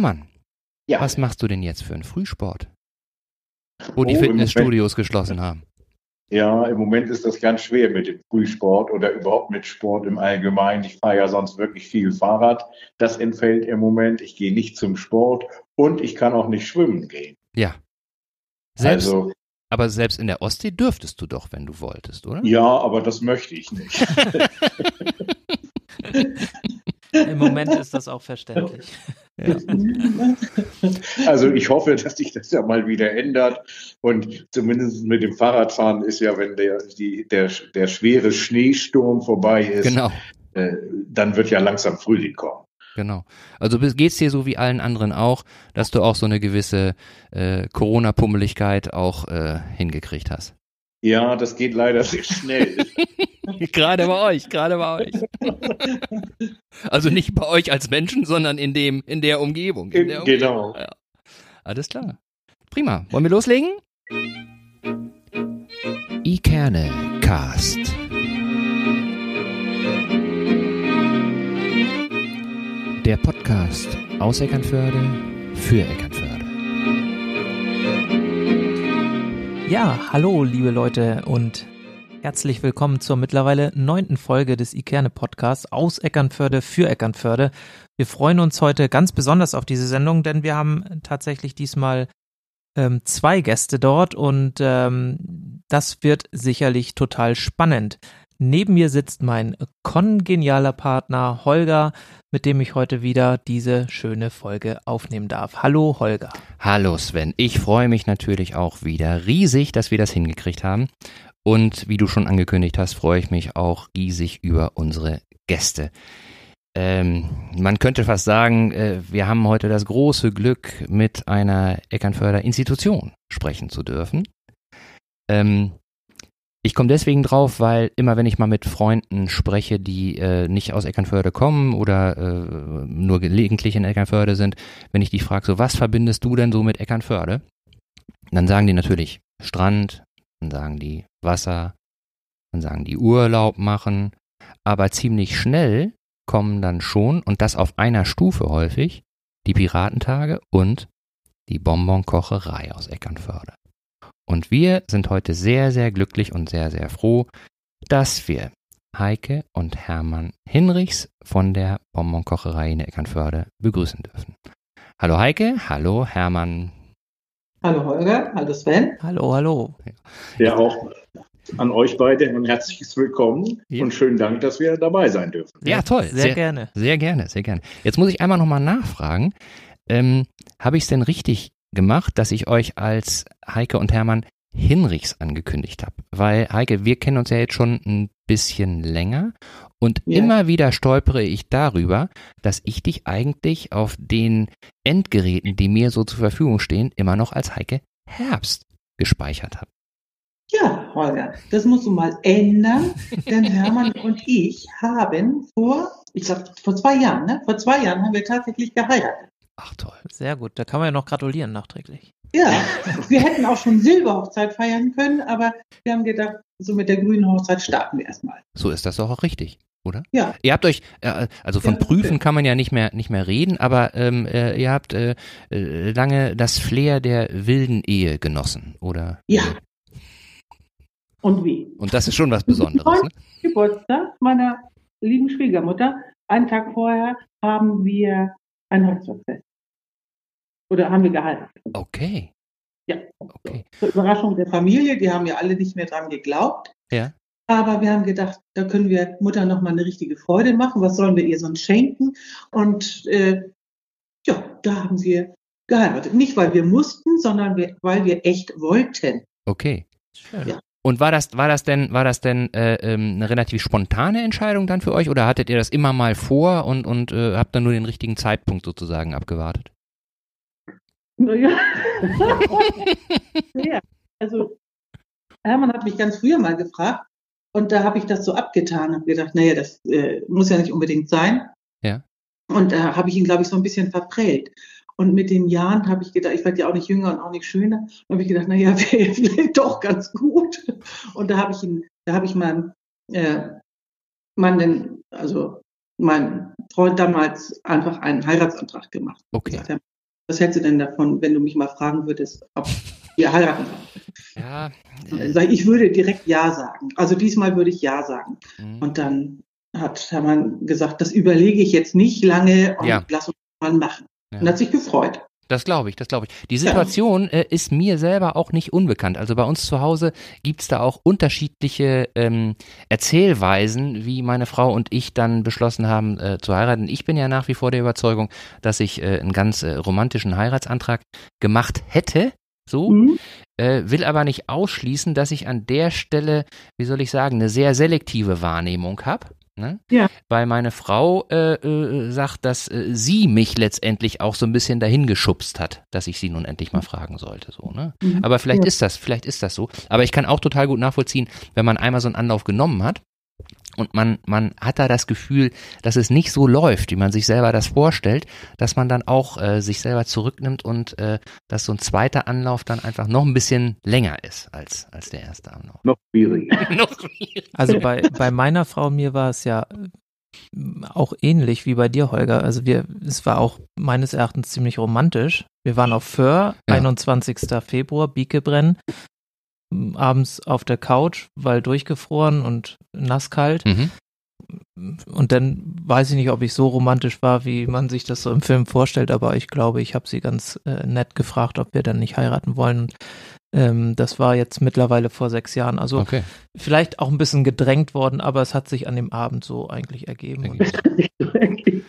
Hermann, ja. was machst du denn jetzt für einen Frühsport? Wo oh, die Fitnessstudios geschlossen haben. Ja, im Moment ist das ganz schwer mit dem Frühsport oder überhaupt mit Sport im Allgemeinen. Ich fahre ja sonst wirklich viel Fahrrad. Das entfällt im Moment. Ich gehe nicht zum Sport und ich kann auch nicht schwimmen gehen. Ja. Selbst, also, aber selbst in der Ostsee dürftest du doch, wenn du wolltest, oder? Ja, aber das möchte ich nicht. Im Moment ist das auch verständlich. Ja. Also ich hoffe, dass sich das ja mal wieder ändert. Und zumindest mit dem Fahrradfahren ist ja, wenn der, die, der, der schwere Schneesturm vorbei ist, genau. äh, dann wird ja langsam Frühling kommen. Genau. Also geht es dir so wie allen anderen auch, dass du auch so eine gewisse äh, Corona-Pummeligkeit auch äh, hingekriegt hast? Ja, das geht leider sehr schnell. gerade bei euch, gerade bei euch. also nicht bei euch als Menschen, sondern in dem, in der Umgebung. In der Umgebung. Genau. Ja. Alles klar. Prima. Wollen wir loslegen? Ikerne Cast. Der Podcast aus Eckernförde für Eckernförde. Ja, hallo liebe Leute und herzlich willkommen zur mittlerweile neunten Folge des Ikerne Podcasts aus Eckernförde für Eckernförde. Wir freuen uns heute ganz besonders auf diese Sendung, denn wir haben tatsächlich diesmal ähm, zwei Gäste dort und ähm, das wird sicherlich total spannend. Neben mir sitzt mein kongenialer Partner Holger, mit dem ich heute wieder diese schöne Folge aufnehmen darf. Hallo Holger. Hallo Sven. Ich freue mich natürlich auch wieder riesig, dass wir das hingekriegt haben. Und wie du schon angekündigt hast, freue ich mich auch riesig über unsere Gäste. Ähm, man könnte fast sagen, äh, wir haben heute das große Glück, mit einer Eckernförder Institution sprechen zu dürfen. Ähm, ich komme deswegen drauf, weil immer wenn ich mal mit Freunden spreche, die äh, nicht aus Eckernförde kommen oder äh, nur gelegentlich in Eckernförde sind, wenn ich die frage, so was verbindest du denn so mit Eckernförde? Dann sagen die natürlich Strand, dann sagen die Wasser, dann sagen die Urlaub machen, aber ziemlich schnell kommen dann schon, und das auf einer Stufe häufig, die Piratentage und die Bonbonkocherei aus Eckernförde. Und wir sind heute sehr, sehr glücklich und sehr, sehr froh, dass wir Heike und Hermann Hinrichs von der Bonbonkocherei in Eckernförde begrüßen dürfen. Hallo Heike, hallo Hermann. Hallo Holger, hallo Sven. Hallo, hallo. Ja, auch an euch beide ein herzliches Willkommen ja. und schönen Dank, dass wir dabei sein dürfen. Ja, toll. Sehr, sehr gerne. Sehr gerne, sehr gerne. Jetzt muss ich einmal nochmal nachfragen. Ähm, Habe ich es denn richtig gemacht, dass ich euch als Heike und Hermann Hinrichs angekündigt habe. Weil, Heike, wir kennen uns ja jetzt schon ein bisschen länger und ja. immer wieder stolpere ich darüber, dass ich dich eigentlich auf den Endgeräten, die mir so zur Verfügung stehen, immer noch als Heike Herbst gespeichert habe. Ja, Holger, das musst du mal ändern, denn Hermann und ich haben vor, ich sag, vor zwei Jahren, ne? Vor zwei Jahren haben wir tatsächlich geheiratet. Ach toll. Sehr gut. Da kann man ja noch gratulieren nachträglich. Ja, wir hätten auch schon Silberhochzeit feiern können, aber wir haben gedacht, so mit der grünen Hochzeit starten wir erstmal. So ist das doch auch richtig, oder? Ja. Ihr habt euch, äh, also von ja, Prüfen kann man ja nicht mehr nicht mehr reden, aber ähm, äh, ihr habt äh, äh lange das Flair der wilden Ehe genossen, oder? Ja. Und wie? Und das ist schon was Besonderes. Ne? Geburtstag meiner lieben Schwiegermutter. Einen Tag vorher haben wir ein Hochzeitsfest. Oder haben wir geheiratet. Okay. Ja. Okay. Zur Überraschung der Familie, die haben ja alle nicht mehr dran geglaubt. Ja. Aber wir haben gedacht, da können wir Mutter noch mal eine richtige Freude machen. Was sollen wir ihr sonst schenken? Und äh, ja, da haben wir geheiratet. Nicht, weil wir mussten, sondern wir, weil wir echt wollten. Okay. Schön. Ja. Und war das, war das denn, war das denn äh, ähm, eine relativ spontane Entscheidung dann für euch oder hattet ihr das immer mal vor und, und äh, habt dann nur den richtigen Zeitpunkt sozusagen abgewartet? Naja. ja, also Hermann hat mich ganz früher mal gefragt und da habe ich das so abgetan, habe gedacht, naja, das äh, muss ja nicht unbedingt sein. Ja. Und da äh, habe ich ihn, glaube ich, so ein bisschen verprellt. Und mit den Jahren habe ich gedacht, ich werde ja auch nicht jünger und auch nicht schöner, habe ich gedacht, naja, wäre vielleicht doch ganz gut. Und da habe ich ihn, da habe ich meinem äh, Mann, den, also meinen Freund damals einfach einen Heiratsantrag gemacht. Okay. Gesagt, was hältst du denn davon, wenn du mich mal fragen würdest, ob wir heiraten? Ja. Äh, ich würde direkt Ja sagen. Also diesmal würde ich Ja sagen. Mhm. Und dann hat Hermann gesagt, das überlege ich jetzt nicht lange und ja. lass uns mal machen. Ja. Und hat sich gefreut. Das glaube ich, das glaube ich. Die Situation ja. äh, ist mir selber auch nicht unbekannt. Also bei uns zu Hause gibt es da auch unterschiedliche ähm, Erzählweisen, wie meine Frau und ich dann beschlossen haben äh, zu heiraten. Ich bin ja nach wie vor der Überzeugung, dass ich äh, einen ganz äh, romantischen Heiratsantrag gemacht hätte. So, mhm. äh, will aber nicht ausschließen, dass ich an der Stelle, wie soll ich sagen, eine sehr selektive Wahrnehmung habe. Ne? Ja. Weil meine Frau äh, äh, sagt, dass äh, sie mich letztendlich auch so ein bisschen dahin geschubst hat, dass ich sie nun endlich mal fragen sollte. So, ne? Mhm. Aber vielleicht ja. ist das, vielleicht ist das so. Aber ich kann auch total gut nachvollziehen, wenn man einmal so einen Anlauf genommen hat, und man, man hat da das Gefühl, dass es nicht so läuft, wie man sich selber das vorstellt, dass man dann auch äh, sich selber zurücknimmt und äh, dass so ein zweiter Anlauf dann einfach noch ein bisschen länger ist als, als der erste Anlauf. Noch schwieriger. noch schwieriger. Also bei, bei meiner Frau, mir war es ja äh, auch ähnlich wie bei dir, Holger. Also wir, es war auch meines Erachtens ziemlich romantisch. Wir waren auf Föhr, ja. 21. Februar, Biekebrenn abends auf der Couch, weil durchgefroren und nasskalt. Mhm. Und dann weiß ich nicht, ob ich so romantisch war, wie man sich das so im Film vorstellt, aber ich glaube, ich habe sie ganz äh, nett gefragt, ob wir dann nicht heiraten wollen. Ähm, das war jetzt mittlerweile vor sechs Jahren. Also okay. vielleicht auch ein bisschen gedrängt worden, aber es hat sich an dem Abend so eigentlich ergeben.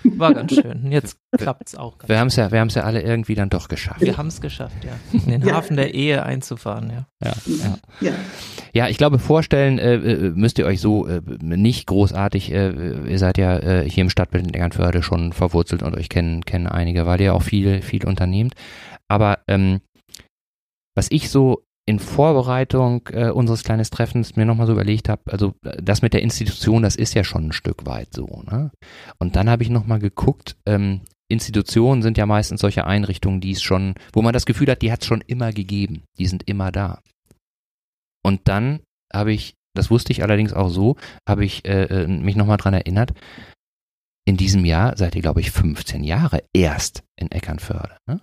War ganz schön. Jetzt klappt es auch. wir haben es ja, wir haben es ja alle irgendwie dann doch geschafft. Wir haben es geschafft, ja. In den ja. Hafen der Ehe einzufahren, ja. Ja, ja. ja. ja ich glaube, vorstellen äh, äh, müsst ihr euch so äh, nicht großartig. Äh, ihr seid ja äh, hier im Stadtbild in Eckernförde schon verwurzelt und euch kennen, kennen einige, weil ihr auch viel, viel unternehmt. Aber ähm, was ich so in Vorbereitung äh, unseres kleinen Treffens mir nochmal so überlegt habe, also das mit der Institution, das ist ja schon ein Stück weit so. Ne? Und dann habe ich nochmal geguckt, ähm, Institutionen sind ja meistens solche Einrichtungen, die es schon, wo man das Gefühl hat, die hat es schon immer gegeben, die sind immer da. Und dann habe ich, das wusste ich allerdings auch so, habe ich äh, äh mich nochmal dran erinnert, in diesem Jahr seid ihr, glaube ich, 15 Jahre erst in Eckernförde. Ne?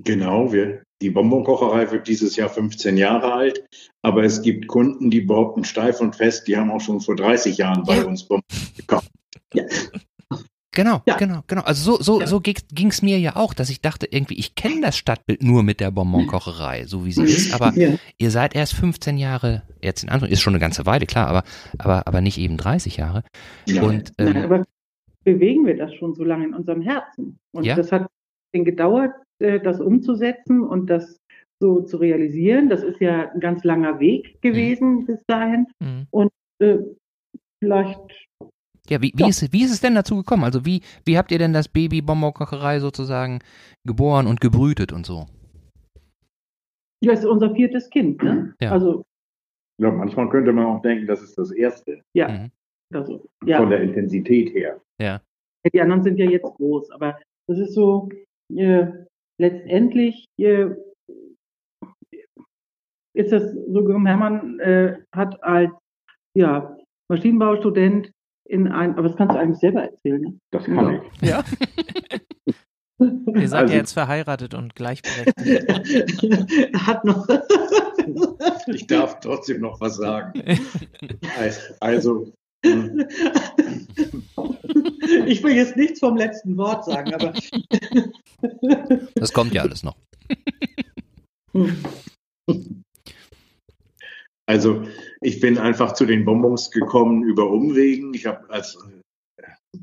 Genau, wir, die Bonbonkocherei wird dieses Jahr 15 Jahre alt, aber es gibt Kunden, die behaupten steif und fest, die haben auch schon vor 30 Jahren bei uns Bonbon gekauft. Ja. Genau, ja. genau, genau. Also so, so, ja. so ging es mir ja auch, dass ich dachte, irgendwie, ich kenne das Stadtbild nur mit der Bonbonkocherei, so wie sie ist, aber ja. ihr seid erst 15 Jahre, jetzt in Anführungszeichen, ist schon eine ganze Weile, klar, aber, aber, aber nicht eben 30 Jahre. Ja. Und, ähm, Nein, aber bewegen wir das schon so lange in unserem Herzen. Und das hat gedauert, äh, das umzusetzen und das so zu realisieren. Das ist ja ein ganz langer Weg gewesen mhm. bis dahin. Mhm. Und äh, vielleicht. Ja, wie, wie, ja. Ist, wie ist es denn dazu gekommen? Also wie, wie habt ihr denn das Baby Bonbonkocherei sozusagen geboren und gebrütet und so? Ja, es ist unser viertes Kind. Ne? Ja. Also, ja, manchmal könnte man auch denken, das ist das erste. Ja. Mhm. Also, ja. Von der Intensität her. Ja. Die anderen sind ja jetzt groß, aber das ist so, äh, letztendlich äh, ist das so gekommen, Hermann äh, hat als ja, Maschinenbaustudent in ein, aber das kannst du eigentlich selber erzählen, ne? Das kann ja. ich. Ja. Ihr seid also, ja jetzt verheiratet und gleichberechtigt. er hat noch. ich darf trotzdem noch was sagen. Also. Hm. Ich will jetzt nichts vom letzten Wort sagen, aber. Das kommt ja alles noch. Also, ich bin einfach zu den Bonbons gekommen über Umwegen. Ich habe als äh,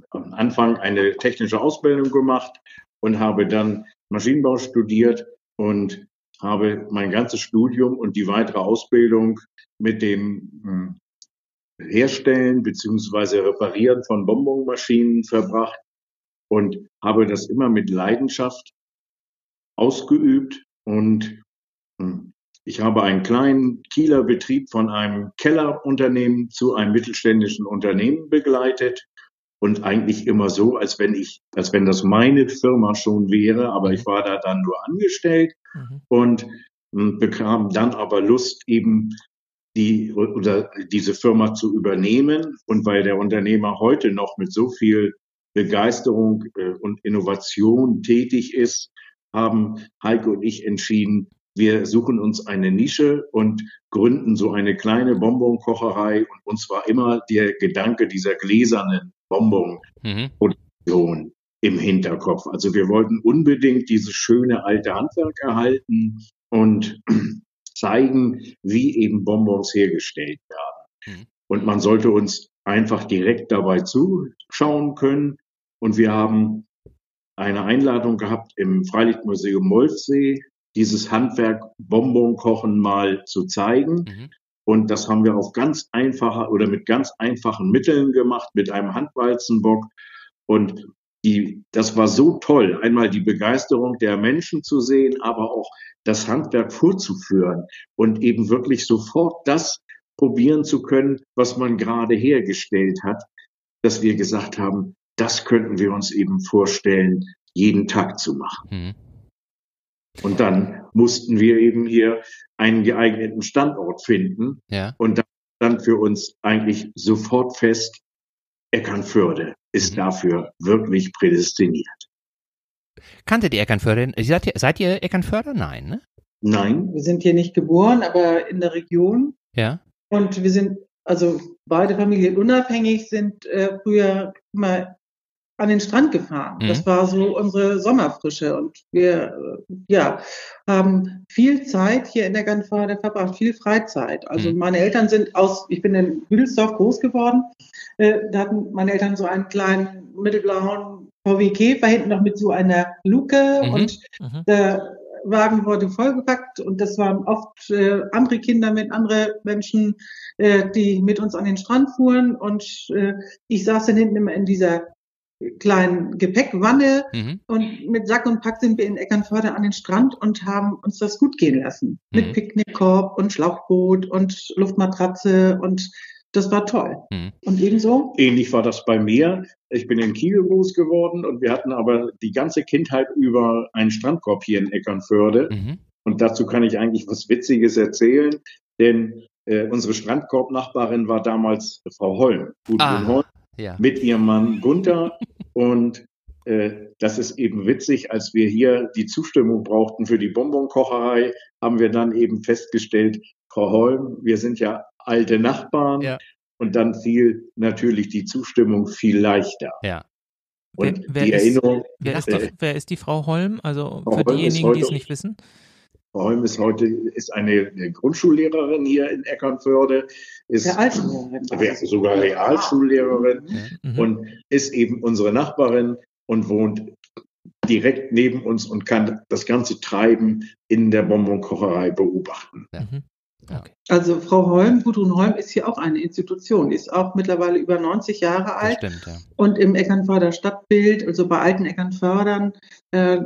am Anfang eine technische Ausbildung gemacht und habe dann Maschinenbau studiert und habe mein ganzes Studium und die weitere Ausbildung mit dem hm, Herstellen beziehungsweise Reparieren von Bonbonmaschinen verbracht und habe das immer mit Leidenschaft ausgeübt und hm, ich habe einen kleinen Kieler Betrieb von einem Kellerunternehmen zu einem mittelständischen Unternehmen begleitet und eigentlich immer so, als wenn ich, als wenn das meine Firma schon wäre, aber ich war da dann nur angestellt mhm. und hm, bekam dann aber Lust eben die oder diese Firma zu übernehmen und weil der Unternehmer heute noch mit so viel Begeisterung äh, und Innovation tätig ist, haben Heike und ich entschieden, wir suchen uns eine Nische und gründen so eine kleine Bonbonkocherei. Und uns war immer der Gedanke dieser gläsernen Bonbonproduktion mhm. im Hinterkopf. Also wir wollten unbedingt dieses schöne alte Handwerk erhalten und zeigen, wie eben Bonbons hergestellt werden. Mhm. Und man sollte uns einfach direkt dabei zuschauen können. Und wir haben eine Einladung gehabt im Freilichtmuseum Molfsee dieses Handwerk Bonbonkochen mal zu zeigen. Mhm. Und das haben wir auf ganz einfache oder mit ganz einfachen Mitteln gemacht, mit einem Handwalzenbock. Und die, das war so toll, einmal die Begeisterung der Menschen zu sehen, aber auch das Handwerk vorzuführen und eben wirklich sofort das probieren zu können, was man gerade hergestellt hat, dass wir gesagt haben, das könnten wir uns eben vorstellen, jeden Tag zu machen. Mhm. Und dann mussten wir eben hier einen geeigneten Standort finden. Ja. Und dann stand für uns eigentlich sofort fest, Eckernförde ist dafür wirklich prädestiniert. Kanntet ihr Eckernförde? Seid ihr, seid ihr Eckernförder? Nein, ne? Nein. Wir sind hier nicht geboren, aber in der Region. Ja. Und wir sind, also beide Familien unabhängig, sind äh, früher immer an den Strand gefahren. Mhm. Das war so unsere Sommerfrische und wir äh, ja haben viel Zeit hier in der Gantfade verbracht, viel Freizeit. Also mhm. meine Eltern sind aus, ich bin in Büdelsdorf groß geworden. Äh, da hatten meine Eltern so einen kleinen mittelblauen VW Käfer hinten noch mit so einer Luke mhm. und mhm. der Wagen wurde vollgepackt und das waren oft äh, andere Kinder mit anderen Menschen, äh, die mit uns an den Strand fuhren und äh, ich saß dann hinten immer in dieser kleinen Gepäckwanne mhm. und mit Sack und Pack sind wir in Eckernförde an den Strand und haben uns das gut gehen lassen. Mhm. Mit Picknickkorb und Schlauchboot und Luftmatratze und das war toll. Mhm. Und ebenso? Ähnlich war das bei mir. Ich bin in Kiel groß geworden und wir hatten aber die ganze Kindheit über einen Strandkorb hier in Eckernförde. Mhm. Und dazu kann ich eigentlich was Witziges erzählen, denn äh, unsere Strandkorbnachbarin war damals Frau Holm, Gudrun ah. Holm ja. mit ihrem Mann Gunther. Und äh, das ist eben witzig, als wir hier die Zustimmung brauchten für die Bonbonkocherei, haben wir dann eben festgestellt, Frau Holm, wir sind ja alte Nachbarn. Ja. Und dann fiel natürlich die Zustimmung viel leichter. Ja. Und wer, wer die ist, Erinnerung. Wer ist, die, wer ist die Frau Holm? Also Frau für Holm diejenigen, die es nicht wissen. Frau Holm ist heute ist eine, eine Grundschullehrerin hier in Eckernförde, ist Realschullehrerin. sogar Realschullehrerin mhm. und ist eben unsere Nachbarin und wohnt direkt neben uns und kann das ganze Treiben in der Bonbonkocherei beobachten. Mhm. Okay. Also Frau Holm, Gudrun Holm ist hier auch eine Institution, ist auch mittlerweile über 90 Jahre alt stimmt, ja. und im Eckernförder Stadtbild, also bei alten Eckernfördern, äh,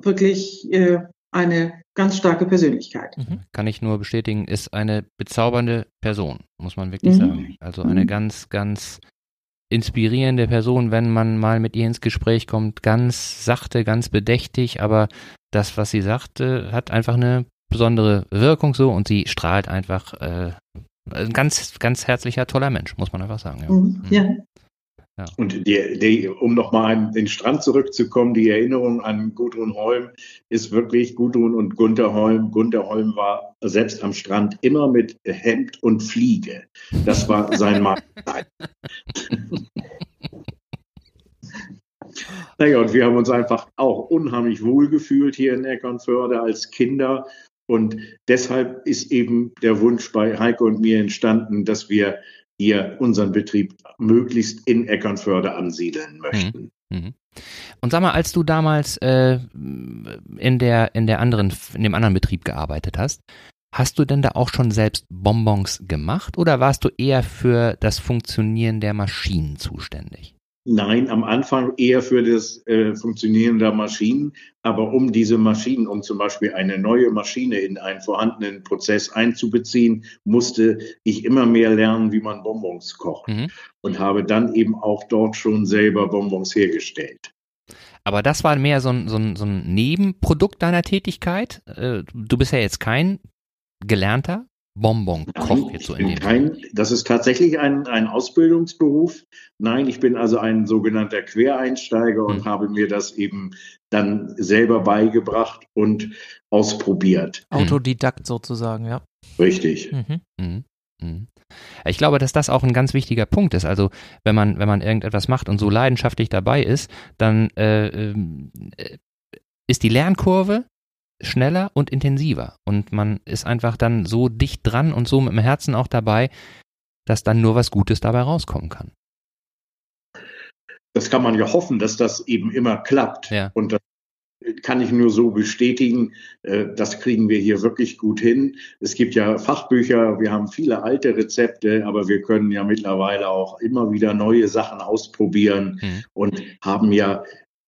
wirklich äh, eine ganz starke Persönlichkeit. Mhm. Kann ich nur bestätigen, ist eine bezaubernde Person, muss man wirklich mhm. sagen. Also eine mhm. ganz, ganz inspirierende Person, wenn man mal mit ihr ins Gespräch kommt, ganz sachte, ganz bedächtig, aber das, was sie sagte, hat einfach eine besondere Wirkung so und sie strahlt einfach äh, ein ganz, ganz herzlicher, toller Mensch, muss man einfach sagen. Ja. Mhm. ja. Ja. Und die, die, um nochmal an den Strand zurückzukommen, die Erinnerung an Gudrun Holm ist wirklich Gudrun und Gunther Holm. Gunther Holm war selbst am Strand immer mit Hemd und Fliege. Das war sein Markenzeichen. naja, und wir haben uns einfach auch unheimlich wohl gefühlt hier in Eckernförde als Kinder. Und deshalb ist eben der Wunsch bei Heike und mir entstanden, dass wir hier unseren Betrieb möglichst in Eckernförde ansiedeln möchten. Mhm. mhm. Und sag mal, als du damals äh, in der in der anderen in dem anderen Betrieb gearbeitet hast, hast du denn da auch schon selbst Bonbons gemacht oder warst du eher für das Funktionieren der Maschinen zuständig? Nein, am Anfang eher für das äh, Funktionieren der Maschinen, aber um diese Maschinen, um zum Beispiel eine neue Maschine in einen vorhandenen Prozess einzubeziehen, musste ich immer mehr lernen, wie man Bonbons kocht mhm. und habe dann eben auch dort schon selber Bonbons hergestellt. Aber das war mehr so ein, so ein, so ein Nebenprodukt deiner Tätigkeit. Äh, du bist ja jetzt kein gelernter Bonbon-Koch jetzt so in dem kein, Das ist tatsächlich ein, ein Ausbildungsberuf. Nein, ich bin also ein sogenannter Quereinsteiger und Hm. habe mir das eben dann selber beigebracht und ausprobiert. Autodidakt sozusagen, ja. Richtig. Mhm. Mhm. Mhm. Ich glaube, dass das auch ein ganz wichtiger Punkt ist. Also wenn man, wenn man irgendetwas macht und so leidenschaftlich dabei ist, dann äh, ähm, äh, ist die Lernkurve schneller und intensiver. Und man ist einfach dann so dicht dran und so mit dem Herzen auch dabei, dass dann nur was Gutes dabei rauskommen kann. Das kann man ja hoffen, dass das eben immer klappt. Ja. Und das kann ich nur so bestätigen. Äh, Das kriegen wir hier wirklich gut hin. Es gibt ja Fachbücher, wir haben viele alte Rezepte, aber wir können ja mittlerweile auch immer wieder neue Sachen ausprobieren Mhm. und haben ja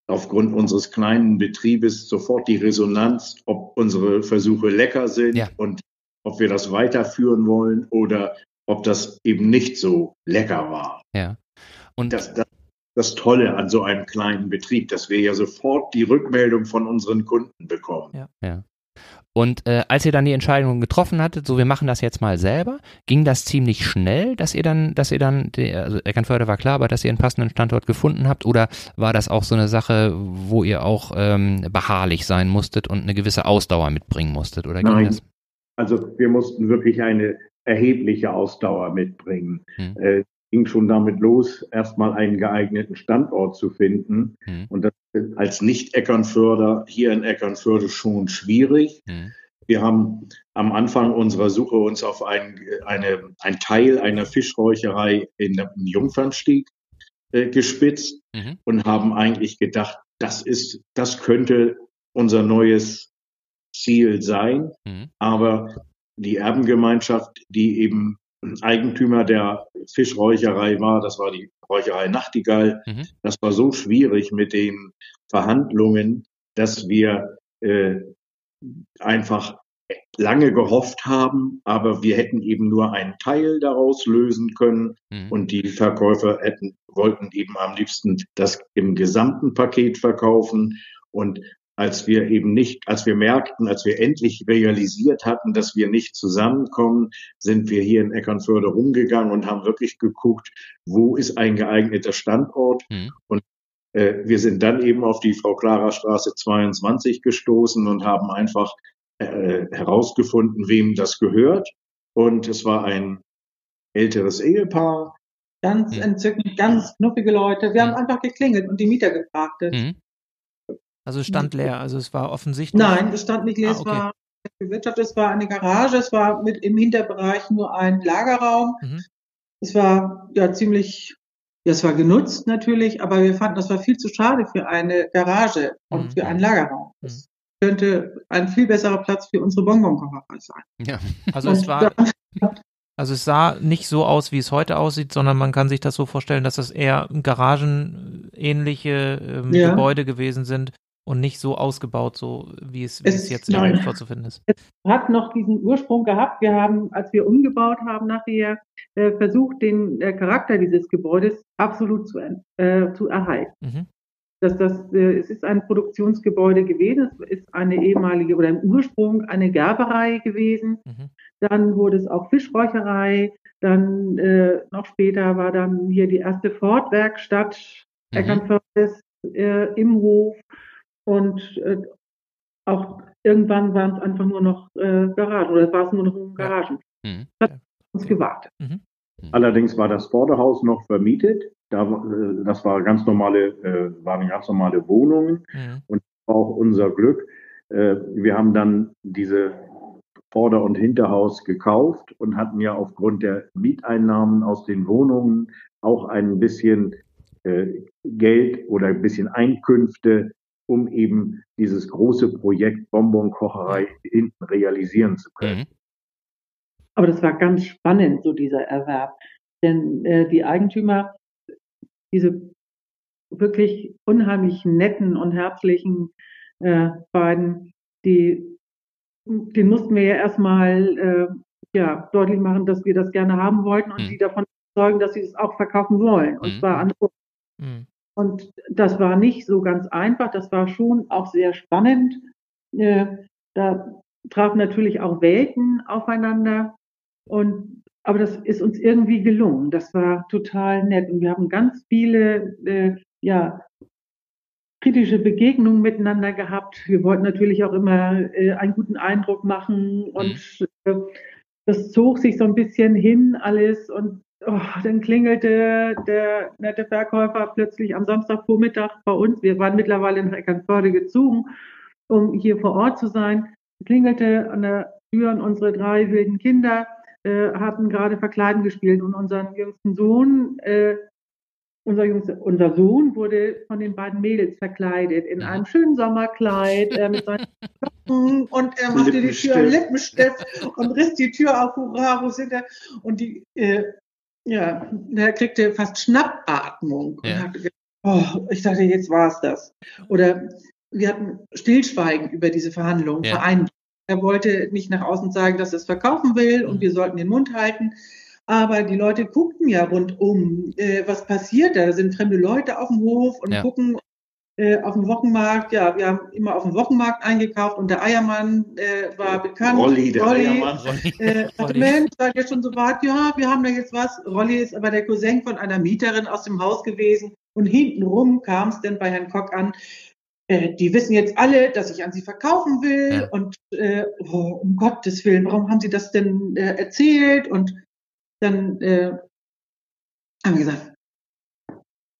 aufgrund unseres kleinen Betriebes sofort die Resonanz, ob unsere Versuche lecker sind Ja. und ob wir das weiterführen wollen oder ob das eben nicht so lecker war. Ja. Und Das, das, das Tolle an so einem kleinen Betrieb, dass wir ja sofort die Rückmeldung von unseren Kunden bekommen. Und äh, als ihr dann die Entscheidung getroffen hattet, so wir machen das jetzt mal selber, ging das ziemlich schnell, dass ihr dann, dass ihr dann, also Eckernförde war klar, aber dass ihr einen passenden Standort gefunden habt, oder war das auch so eine Sache, wo ihr auch ähm, beharrlich sein musstet und eine gewisse Ausdauer mitbringen musstet, oder ging Nein. das? Also wir mussten wirklich eine erhebliche Ausdauer mitbringen. Hm. Äh, ging schon damit los, erstmal einen geeigneten Standort zu finden. Hm. Und das ist als Nicht-Eckernförder hier in Eckernförde schon schwierig. Hm. Wir haben am Anfang unserer Suche uns auf ein, eine, ein Teil einer Fischräucherei in dem Jungfernstieg äh, gespitzt Mhm. und haben eigentlich gedacht, das ist, das könnte unser neues Ziel sein. Mhm. Aber die Erbengemeinschaft, die eben Eigentümer der Fischräucherei war, das war die Räucherei Nachtigall, Mhm. das war so schwierig mit den Verhandlungen, dass wir äh, einfach lange gehofft haben, aber wir hätten eben nur einen Teil daraus lösen können Mhm. und die Verkäufer hätten, wollten eben am liebsten das im gesamten Paket verkaufen und als wir eben nicht, als wir merkten, als wir endlich realisiert hatten, dass wir nicht zusammenkommen, sind wir hier in Eckernförde rumgegangen und haben wirklich geguckt, wo ist ein geeigneter Standort. Mhm. Und äh, wir sind dann eben auf die Frau Clara Straße 22 gestoßen und haben einfach äh, herausgefunden, wem das gehört. Und es war ein älteres Ehepaar. Ganz Hm. entzückend, ganz knuffige Leute. Wir Hm. haben einfach geklingelt und die Mieter gefragt. Mhm. Also es stand leer, also es war offensichtlich. Nein, es stand nicht leer, Ah, es okay. war bewirtschaftet, es war eine Garage, es war mit im Hinterbereich nur ein Lagerraum. Mhm. Es war ja ziemlich, ja, es war genutzt natürlich, aber wir fanden, das war viel zu schade für eine Garage und Mhm. für einen Lagerraum. Das könnte ein viel besserer Platz für unsere Bonbonkocherei sein. Ja. Also es Und war, da- also es sah nicht so aus, wie es heute aussieht, sondern man kann sich das so vorstellen, dass das eher garagenähnliche ähm, Ja. Gebäude gewesen sind und nicht so ausgebaut, so wie es, wie Es- es jetzt in nein. vorzufinden ist. hat noch diesen Ursprung gehabt. Wir haben, als wir umgebaut haben, nachher äh, versucht, den äh, Charakter dieses Gebäudes absolut zu, äh, zu erhalten. Mhm. Dass das, äh, es ist ein Produktionsgebäude gewesen, es ist eine ehemalige oder im Ursprung eine Gerberei gewesen. Mhm. Dann wurde es auch Fischräucherei. Dann äh, noch später war dann hier die erste Ford-Werkstatt Mhm. Eckernfördes äh, im Hof. Und äh, auch irgendwann waren es einfach nur noch äh, Garagen oder war es nur noch Ja. Garagen. Mhm. Uns gewartet. Allerdings war das Vorderhaus noch vermietet. Da, äh, das war ganz normale, äh, waren ganz normale Wohnungen. Mhm. Auch unser Glück. Äh, wir haben dann diese Vorder- und Hinterhaus gekauft und hatten ja aufgrund der Mieteinnahmen aus den Wohnungen auch ein bisschen äh, Geld oder ein bisschen Einkünfte, um eben dieses große Projekt Bonbonkocherei hinten realisieren zu können. Mhm. Aber das war ganz spannend, so dieser Erwerb. Denn äh, die Eigentümer, diese wirklich unheimlich netten und herzlichen äh, beiden, die, den mussten wir ja erstmal äh, ja, deutlich machen, dass wir das gerne haben wollten und Mhm. sie davon überzeugen, dass sie es auch verkaufen wollen. Und Mhm. zwar an uns. Mhm. Und das war nicht so ganz einfach. Das war schon auch sehr spannend. Äh, da trafen natürlich auch Welten aufeinander. Und aber das ist uns irgendwie gelungen. Das war total nett. Und wir haben ganz viele äh, ja, kritische Begegnungen miteinander gehabt. Wir wollten natürlich auch immer äh, einen guten Eindruck machen und mhm. äh, das zog sich so ein bisschen hin alles und oh, dann klingelte der nette Verkäufer plötzlich am Samstagvormittag bei uns. Wir waren mittlerweile in Eckernförde gezogen, um hier vor Ort zu sein. Klingelte an der Tür und unsere drei wilden Kinder äh, hatten gerade Verkleiden gespielt und unseren jüngsten Sohn äh, unser, Jüngste, unser Sohn wurde von den beiden Mädels verkleidet in einem schönen Sommerkleid äh, mit seinen Socken und er machte die Tür Lippenstift und riss die Tür auf, hurra, wo sind er? Und die, äh, ja, er kriegte fast Schnappatmung. Ja. Dachte, oh, ich dachte, jetzt war es das. Oder wir hatten Stillschweigen über diese Verhandlungen ja. vereinbart. Er wollte nicht nach außen sagen, dass er es verkaufen will und mhm. wir sollten den Mund halten. Aber die Leute guckten ja rundum, äh, was passiert da? Da sind fremde Leute auf dem Hof und ja. gucken äh, auf dem Wochenmarkt. Ja, wir haben immer auf dem Wochenmarkt eingekauft und der Eiermann äh, war bekannt. Rolli, der Rolli, Eiermann. Äh, Rolli. Mensch, seid ihr schon so weit? Ja, wir haben da jetzt was. Rolli ist aber der Cousin von einer Mieterin aus dem Haus gewesen. Und hintenrum kam es dann bei Herrn Kock an, äh, die wissen jetzt alle, dass ich an sie verkaufen will ja. und äh, oh, um Gottes Willen, warum haben sie das denn äh, erzählt? Und dann äh, haben wir gesagt,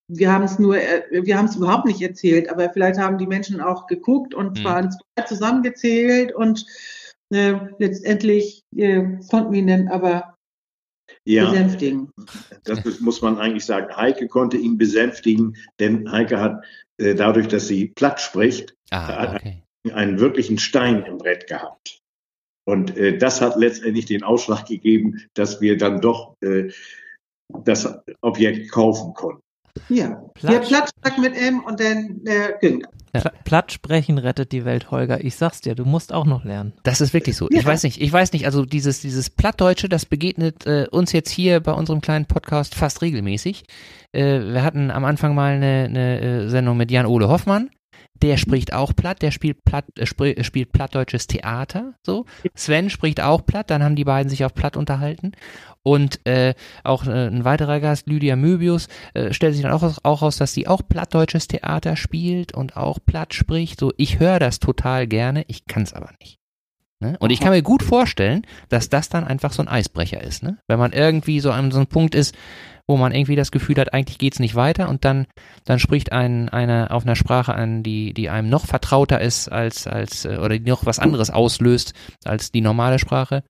wir haben es nur, äh, wir haben es überhaupt nicht erzählt, aber vielleicht haben die Menschen auch geguckt und zwar mhm. zwei zusammengezählt und äh, letztendlich äh, konnten wir ihn dann aber ja, besänftigen. Das muss man eigentlich sagen. Heike konnte ihn besänftigen, denn Heike hat äh, dadurch, dass sie platt spricht, ah, okay. einen wirklichen Stein im Brett gehabt. Und äh, das hat letztendlich den Ausschlag gegeben, dass wir dann doch äh, das Objekt kaufen konnten. Ja, Platsch. der Platsch mit M und dann äh. Ja. Platt sprechen rettet die Welt, Holger. Ich sag's dir, du musst auch noch lernen. Das ist wirklich so. Ja. Ich weiß nicht, ich weiß nicht, also dieses, dieses Plattdeutsche, das begegnet äh, uns jetzt hier bei unserem kleinen Podcast fast regelmäßig. Äh, wir hatten am Anfang mal eine, eine äh, Sendung mit Jan-Ole Hoffmann der spricht auch platt, der spielt platt, äh, sp äh, spielt plattdeutsches Theater, so. Sven spricht auch platt, dann haben die beiden sich auf platt unterhalten. Und äh, auch äh, ein weiterer Gast, Lydia Möbius, äh, stellt sich dann auch, auch raus, dass sie auch plattdeutsches Theater spielt und auch platt spricht. So, ich höre das total gerne, ich kann es aber nicht. Ne? Und ich kann mir gut vorstellen, dass das dann einfach so ein Eisbrecher ist, ne? Wenn man irgendwie so an so einem Punkt ist, wo man irgendwie das Gefühl hat, eigentlich geht's nicht weiter und dann, dann spricht ein, einer auf einer Sprache an, die, die einem noch vertrauter ist als, als, äh, oder die noch was anderes auslöst als die normale Sprache,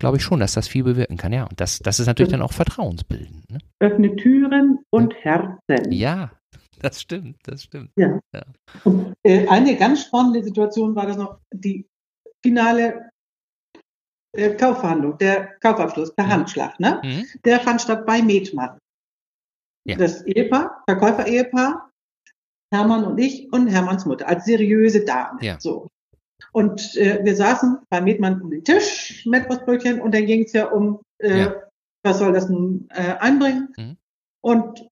glaube ich schon, dass das viel bewirken kann, ja. Und das, das ist natürlich dann auch vertrauensbildend. Ne? Öffne Türen und Herzen. Ja, das stimmt, das stimmt. Ja. ja. Und, äh, eine ganz spannende Situation war das noch, die finale äh, Kaufverhandlung, der Kaufabschluss per mhm. Handschlag, ne? Mhm. Der fand statt bei Metmann. Ja. Das Ehepaar, Verkäufer-Ehepaar, Hermann und ich und Hermanns Mutter als seriöse Damen. Ja. So. Und äh, wir saßen bei Metmann um den Tisch mit Brotbrötchen und dann ging es ja um, äh, ja. was soll das nun äh, einbringen? Mhm. Und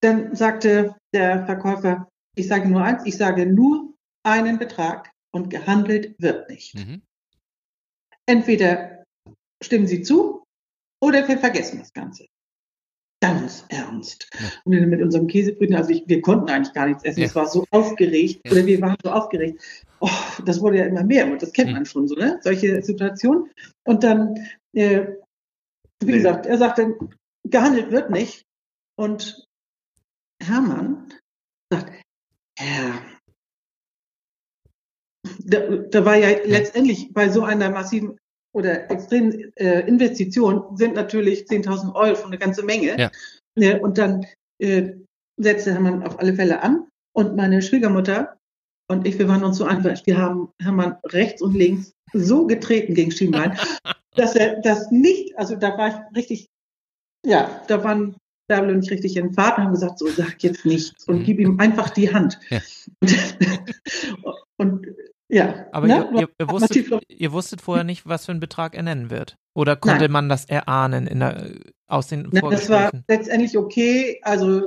dann sagte der Verkäufer, ich sage nur eins, ich sage nur einen Betrag und gehandelt wird nicht. Mhm entweder stimmen Sie zu oder wir vergessen das Ganze. Ganz ernst. Ja. Und mit unserem Käsebrötchen, also ich, wir konnten eigentlich gar nichts essen. Es ja. war so aufgeregt ja. oder wir waren so aufgeregt. Oh, das wurde ja immer mehr und das kennt mhm. man schon so, ne? Solche Situationen. Und dann, äh, wie gesagt, er sagte, gehandelt wird nicht. Und Hermann sagt, Herr, da, da war ja letztendlich bei so einer massiven oder extremen äh, Investition sind natürlich 10.000 Euro eine ganze Menge. Ja. Ne, und dann äh, setzte Hermann auf alle Fälle an und meine Schwiegermutter und ich, wir waren uns so einfach, wir haben Hermann rechts und links so getreten gegen Schienbein, dass er das nicht, also da war ich richtig, ja, da waren Bärbel und ich richtig in Fahrt und haben gesagt, so sag jetzt nichts und mhm. gib ihm einfach die Hand. Ja. und ja. Aber ne? ihr, ihr, wusstet, ihr, wusstet, vorher nicht, was für einen Betrag er nennen wird. Oder konnte Nein. man das erahnen in der, aus den Nein, Das war letztendlich okay. Also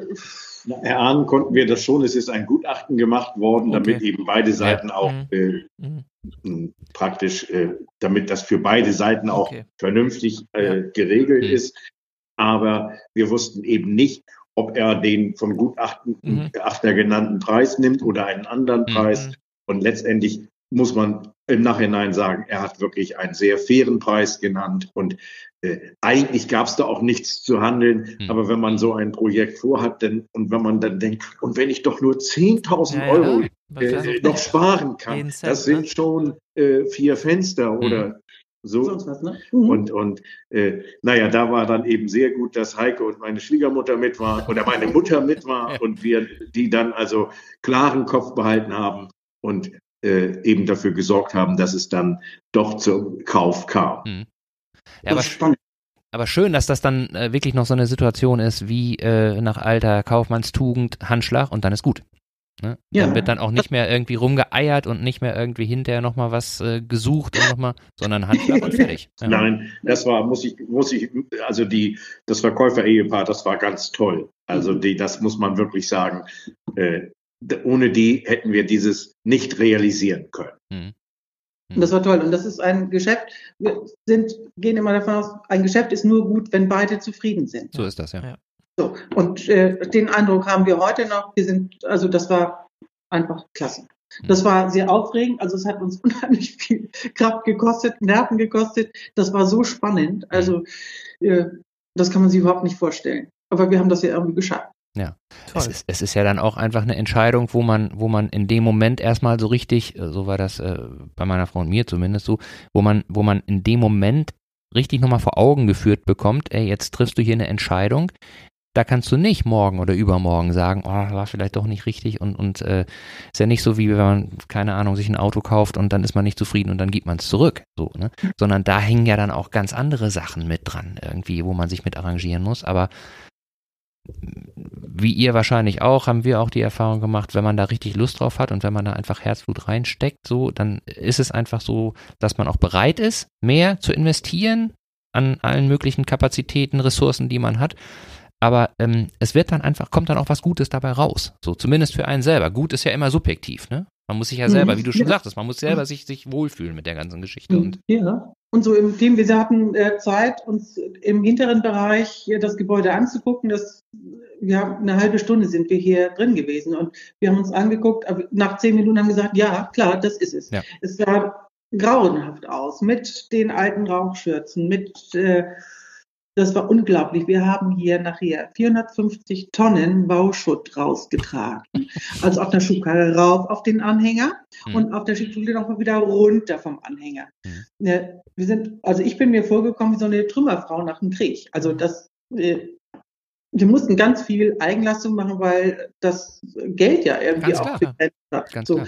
Na, erahnen konnten wir das schon. Es ist ein Gutachten gemacht worden, okay. damit eben beide Seiten ja. auch mhm. äh, mhm. praktisch, äh, damit das für beide Seiten auch Okay. vernünftig äh, geregelt Mhm. ist. Aber wir wussten eben nicht, ob er den vom Gutachten Mhm. Gutachter genannten Preis nimmt oder einen anderen Mhm. Preis. Und letztendlich muss man im Nachhinein sagen, er hat wirklich einen sehr fairen Preis genannt. Und äh, eigentlich gab es da auch nichts zu handeln. Mhm. Aber wenn man so ein Projekt vorhat, dann, und wenn man dann denkt, und wenn ich doch nur 10.000 Ja, ja. Euro Was äh, noch sparen kann, Cent, das sind ne? schon äh, vier Fenster oder so. Sonst was, ne? Mhm. Und, und äh, naja, da war dann eben sehr gut, dass Heike und meine Schwiegermutter mit war oder meine Mutter mit war Ja. und wir die dann also klaren Kopf behalten haben und äh, eben dafür gesorgt haben, dass es dann doch zum Kauf kam. Ja, das aber, ist spannend. aber schön, dass das dann äh, wirklich noch so eine Situation ist wie äh, nach alter Kaufmannstugend Handschlag und dann ist gut. Ne? Ja. Dann wird dann auch nicht mehr irgendwie rumgeeiert und nicht mehr irgendwie hinterher nochmal was äh, gesucht und nochmal, sondern Handschlag und fertig. Ja. Nein, das war, muss ich, muss ich, also die, das Verkäufer-Ehepaar, das war ganz toll. Also die, das muss man wirklich sagen. Äh, ohne die hätten wir dieses nicht realisieren können. Mhm. Und das war toll. Und das ist ein Geschäft. Wir sind, gehen immer davon aus, ein Geschäft ist nur gut, wenn beide zufrieden sind. So ist das, ja. Ja. So. Und äh, den Eindruck haben wir heute noch. Wir sind, also das war einfach klasse. Das war sehr aufregend. Also es hat uns unheimlich viel Kraft gekostet, Nerven gekostet. Das war so spannend. Also äh, das kann man sich überhaupt nicht vorstellen. Aber wir haben das ja irgendwie geschafft. Es Toll. ist, es ist ja dann auch einfach eine Entscheidung, wo man, wo man in dem Moment erstmal so richtig, äh, so war das äh, bei meiner Frau und mir zumindest so, wo man, wo man in dem Moment richtig nochmal vor Augen geführt bekommt, ey, jetzt triffst du hier eine Entscheidung, da kannst du nicht morgen oder übermorgen sagen, oh, war vielleicht doch nicht richtig und, und äh, ist ja nicht so, wie wenn man, keine Ahnung, sich ein Auto kauft und dann ist man nicht zufrieden und dann gibt man es zurück, so, ne? Sondern da hängen ja dann auch ganz andere Sachen mit dran, irgendwie, wo man sich mit arrangieren muss, aber wie ihr wahrscheinlich auch, haben wir auch die Erfahrung gemacht, wenn man da richtig Lust drauf hat und wenn man da einfach Herzblut reinsteckt, so, dann ist es einfach so, dass man auch bereit ist, mehr zu investieren an allen möglichen Kapazitäten, Ressourcen, die man hat. Aber ähm, es wird dann einfach, kommt dann auch was Gutes dabei raus. So, zumindest für einen selber. Gut ist ja immer subjektiv, ne? Man muss sich ja selber, Mhm. wie du schon Ja. sagtest, man muss selber sich, sich wohlfühlen mit der ganzen Geschichte. Und ja. Und so im Team, wir hatten äh, Zeit, uns im hinteren Bereich hier das Gebäude anzugucken. Das, wir haben eine halbe Stunde sind wir hier drin gewesen und wir haben uns angeguckt. Nach zehn Minuten haben wir gesagt, ja, klar, das ist es. Ja. Es sah grauenhaft aus mit den alten Rauchschürzen, mit äh, das war unglaublich. Wir haben hier nachher 450 Tonnen Bauschutt rausgetragen. Also auf der Schubkarre rauf auf den Anhänger Mhm. und auf der Schubkarre nochmal wieder runter vom Anhänger. Mhm. Wir sind, also ich bin mir vorgekommen wie so eine Trümmerfrau nach dem Krieg. Also das, äh, wir mussten ganz viel Eigenleistung machen, weil das Geld ja irgendwie Ganz auch begrenzt hat. ganz so. klar.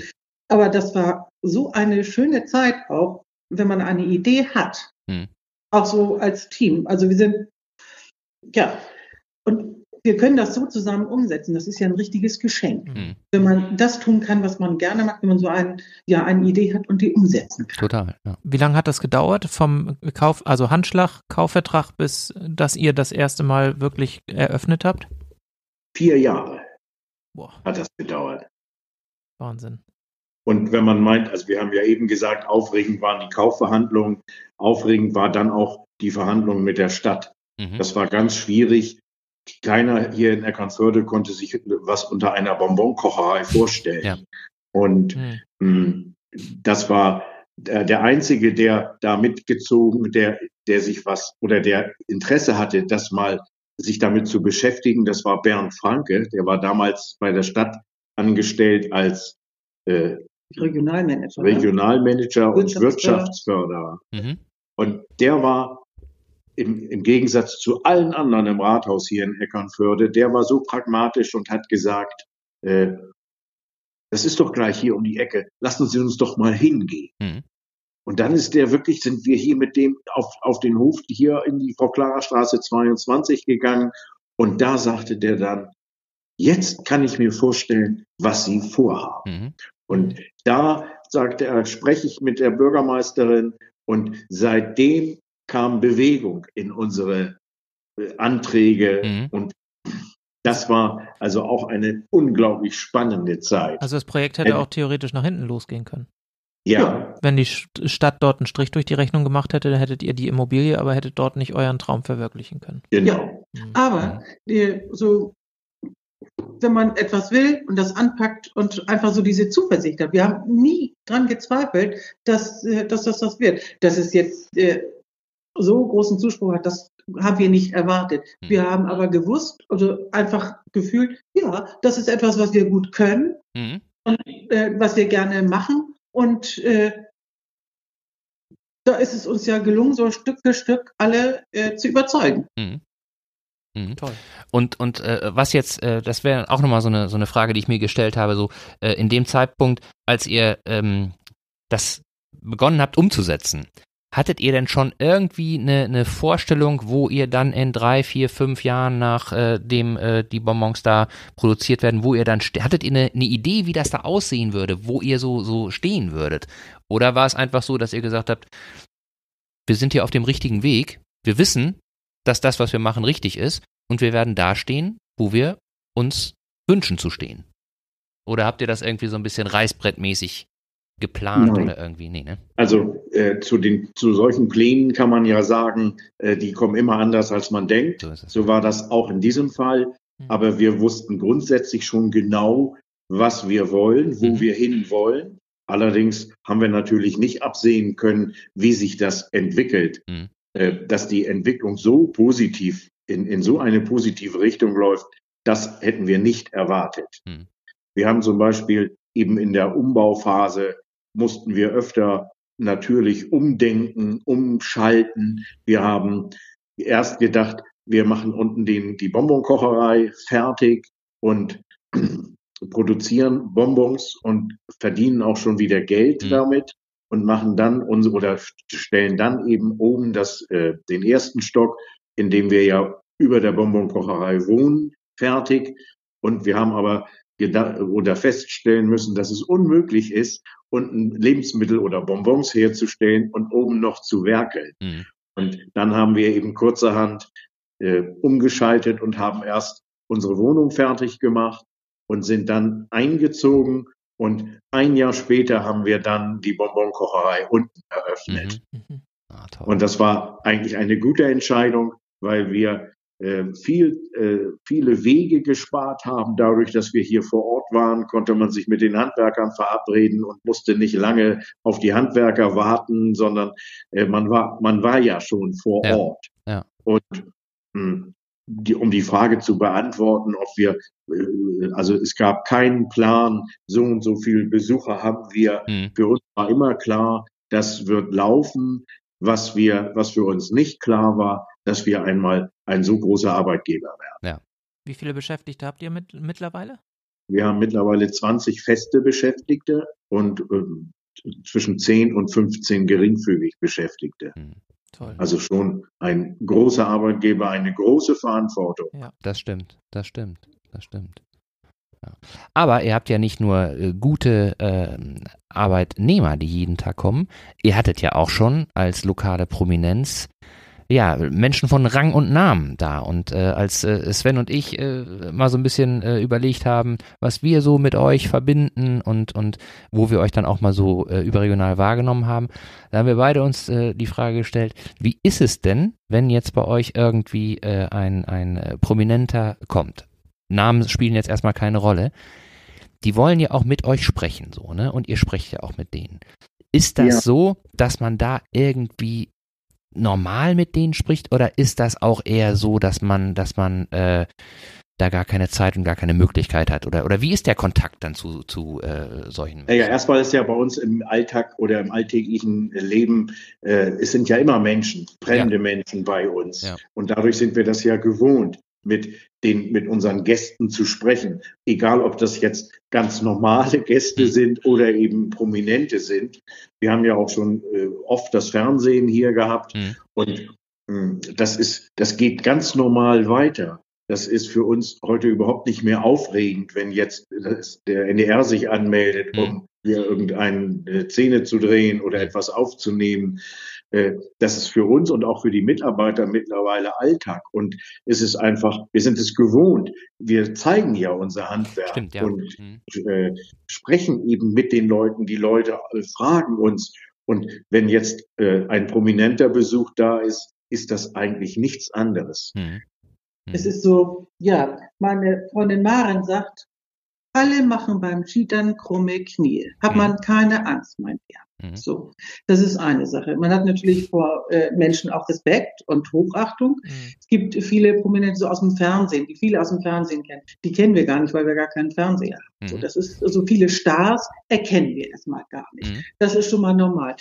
Aber das war so eine schöne Zeit auch, wenn man eine Idee hat. Hm. Auch so als Team. Also wir sind, ja, und wir können das so zusammen umsetzen. Das ist ja ein richtiges Geschenk. Mhm. Wenn man das tun kann, was man gerne macht, wenn man so ein, ja, eine Idee hat und die umsetzen kann. Total, ja. Wie lange hat das gedauert vom Kauf, also Handschlag, Kaufvertrag, bis dass ihr das erste Mal wirklich eröffnet habt? Vier Jahre Boah, hat das gedauert. Wahnsinn. Und wenn man meint, also wir haben ja eben gesagt, aufregend waren die Kaufverhandlungen, aufregend war dann auch die Verhandlung mit der Stadt. Mhm. Das war ganz schwierig. Keiner hier in Eckernförde konnte sich was unter einer Bonbonkocherei vorstellen. Ja. Und Hm. mh, das war der der einzige, der da mitgezogen, der, der sich was oder der Interesse hatte, das mal sich damit zu beschäftigen. Das war Bernd Franke. Der war damals bei der Stadt angestellt als äh, Regionalmanager. ne? Regionalmanager und Wirtschaftsförderer. Wirtschaftsförderer. Mhm. Und der war im, im Gegensatz zu allen anderen im Rathaus hier in Eckernförde, der war so pragmatisch und hat gesagt, äh, das ist doch gleich hier um die Ecke, lassen Sie uns doch mal hingehen. Mhm. Und dann ist der wirklich, sind wir hier mit dem auf, auf den Hof hier in die Frau Clara Straße 22 gegangen. Und da sagte der dann, jetzt kann ich mir vorstellen, was Sie vorhaben. Mhm. Und da sagte er, spreche ich mit der Bürgermeisterin und seitdem kam Bewegung in unsere äh, Anträge Mhm. und das war also auch eine unglaublich spannende Zeit. Also das Projekt hätte Ähm, auch theoretisch nach hinten losgehen können. Ja, Wenn die St- Stadt dort einen Strich durch die Rechnung gemacht hätte, dann hättet ihr die Immobilie, aber hättet dort nicht euren Traum verwirklichen können. genau. Mhm. Aber äh, so, wenn man etwas will und das anpackt und einfach so diese Zuversicht hat. Wir haben nie dran gezweifelt, dass, äh, dass das das wird. Dass es jetzt äh, so großen Zuspruch hat, das haben wir nicht erwartet. Mhm. Wir haben aber gewusst, also einfach gefühlt, ja, das ist etwas, was wir gut können, Mhm. äh, was wir gerne machen. Und äh, da ist es uns ja gelungen, so Stück für Stück alle äh, zu überzeugen. Mhm. Mhm. Toll. Und, und äh, was jetzt, äh, das wäre auch nochmal so eine, so eine Frage, die ich mir gestellt habe, so äh, in dem Zeitpunkt, als ihr ähm, das begonnen habt umzusetzen, hattet ihr denn schon irgendwie eine, eine Vorstellung, wo ihr dann in drei, vier, fünf Jahren nach äh, dem äh, die Bonbons da produziert werden, wo ihr dann, hattet ihr eine, eine Idee, wie das da aussehen würde, wo ihr so, so stehen würdet? Oder war es einfach so, dass ihr gesagt habt, wir sind hier auf dem richtigen Weg, wir wissen, dass das, was wir machen, richtig ist und wir werden da stehen, wo wir uns wünschen zu stehen? Oder habt ihr das irgendwie so ein bisschen reißbrettmäßig geplant Nein. oder irgendwie? Nee, ne? Also äh, zu, den, zu solchen Plänen kann man ja sagen, äh, die kommen immer anders, als man denkt. So. So war das auch in diesem Fall. Mhm. Aber wir wussten grundsätzlich schon genau, was wir wollen, wo Mhm. wir hin wollen. Allerdings haben wir natürlich nicht absehen können, wie sich das entwickelt. Mhm. Äh, dass die Entwicklung so positiv, in, in so eine positive Richtung läuft, das hätten wir nicht erwartet. Mhm. Wir haben zum Beispiel eben in der Umbauphase mussten wir öfter natürlich umdenken, umschalten. Wir haben erst gedacht, wir machen unten den, die Bonbonkocherei fertig und produzieren Bonbons und verdienen auch schon wieder Geld Mhm. damit und machen dann unsere oder stellen dann eben oben das, äh, den ersten Stock, in dem wir ja über der Bonbonkocherei wohnen, fertig. Und wir haben aber gedacht oder feststellen müssen, dass es unmöglich ist, unten Lebensmittel oder Bonbons herzustellen und oben noch zu werkeln. Mhm. Und dann haben wir eben kurzerhand äh, umgeschaltet und haben erst unsere Wohnung fertig gemacht und sind dann eingezogen. Und ein Jahr später haben wir dann die Bonbonkocherei unten eröffnet. Mhm. Mhm. Ah. Und das war eigentlich eine gute Entscheidung, weil wir äh, viel, äh, viele Wege gespart haben. Dadurch, dass wir hier vor Ort waren, konnte man sich mit den Handwerkern verabreden und musste nicht lange auf die Handwerker warten, sondern äh, man war, man war ja schon vor Ja, Ort. ja. Und mh, die, um die Frage zu beantworten, ob wir, äh, also es gab keinen Plan, so und so viele Besucher haben wir. Mhm. Für uns war immer klar, das wird laufen. Was wir, was für uns nicht klar war, dass wir einmal ein so großer Arbeitgeber werden. Wie viele Beschäftigte habt ihr mit, mittlerweile? Wir haben mittlerweile 20 feste Beschäftigte und ähm, zwischen 10 und 15 geringfügig Beschäftigte. Mhm. Toll. Also schon ein großer Arbeitgeber, eine große Verantwortung. Das stimmt, das stimmt, das stimmt. Ja. Aber ihr habt ja nicht nur äh, gute äh, Arbeitnehmer, die jeden Tag kommen, ihr hattet ja auch schon als lokale Prominenz ja, Menschen von Rang und Namen da. Und äh, als äh, Sven und ich äh, mal so ein bisschen äh, überlegt haben, was wir so mit euch verbinden und, und wo wir euch dann auch mal so äh, überregional wahrgenommen haben, da haben wir beide uns äh, die Frage gestellt, wie ist es denn, wenn jetzt bei euch irgendwie äh, ein, ein äh, Prominenter kommt? Namen spielen jetzt erstmal keine Rolle. Die wollen ja auch mit euch sprechen, so, ne? Und ihr sprecht ja auch mit denen. Ist das Ja. so, dass man da irgendwie normal mit denen spricht oder ist das auch eher so, dass man, dass man äh, da gar keine Zeit und gar keine Möglichkeit hat? Oder, oder wie ist der Kontakt dann zu, zu äh, solchen Naja, erstmal ist ja bei uns im Alltag oder im alltäglichen Leben, äh, es sind ja immer Menschen, fremde Menschen bei uns. Ja. Und dadurch sind wir das ja gewohnt, mit den, mit unseren Gästen zu sprechen. Egal, ob das jetzt ganz normale Gäste Mhm. sind oder eben Prominente sind. Wir haben ja auch schon äh, oft das Fernsehen hier gehabt Mhm. und mh, das ist, das geht ganz normal weiter. Das ist für uns heute überhaupt nicht mehr aufregend, wenn jetzt der NDR sich anmeldet, Mhm. um hier irgendeine Szene zu drehen oder etwas aufzunehmen. Äh, das ist für uns und auch für die Mitarbeiter mittlerweile Alltag. Und es ist einfach, wir sind es gewohnt. Wir zeigen ja unser Handwerk Stimmt, ja. und Mhm. äh, sprechen eben mit den Leuten. Die Leute äh, fragen uns. Und wenn jetzt äh, ein prominenter Besuch da ist, ist das eigentlich nichts anderes. Mhm. Es ist so, ja, meine Freundin Maren sagt, alle machen beim Cheatern krumme Knie. Hat Mhm. man keine Angst, meint er. Mhm. So, das ist eine Sache. Man hat natürlich vor äh, Menschen auch Respekt und Hochachtung. Mhm. Es gibt viele Prominente so aus dem Fernsehen, die viele aus dem Fernsehen kennen. Die kennen wir gar nicht, weil wir gar keinen Fernseher haben. So, Mhm. das ist so viele Stars erkennen wir erstmal gar nicht. Mhm. Das ist schon mal normal.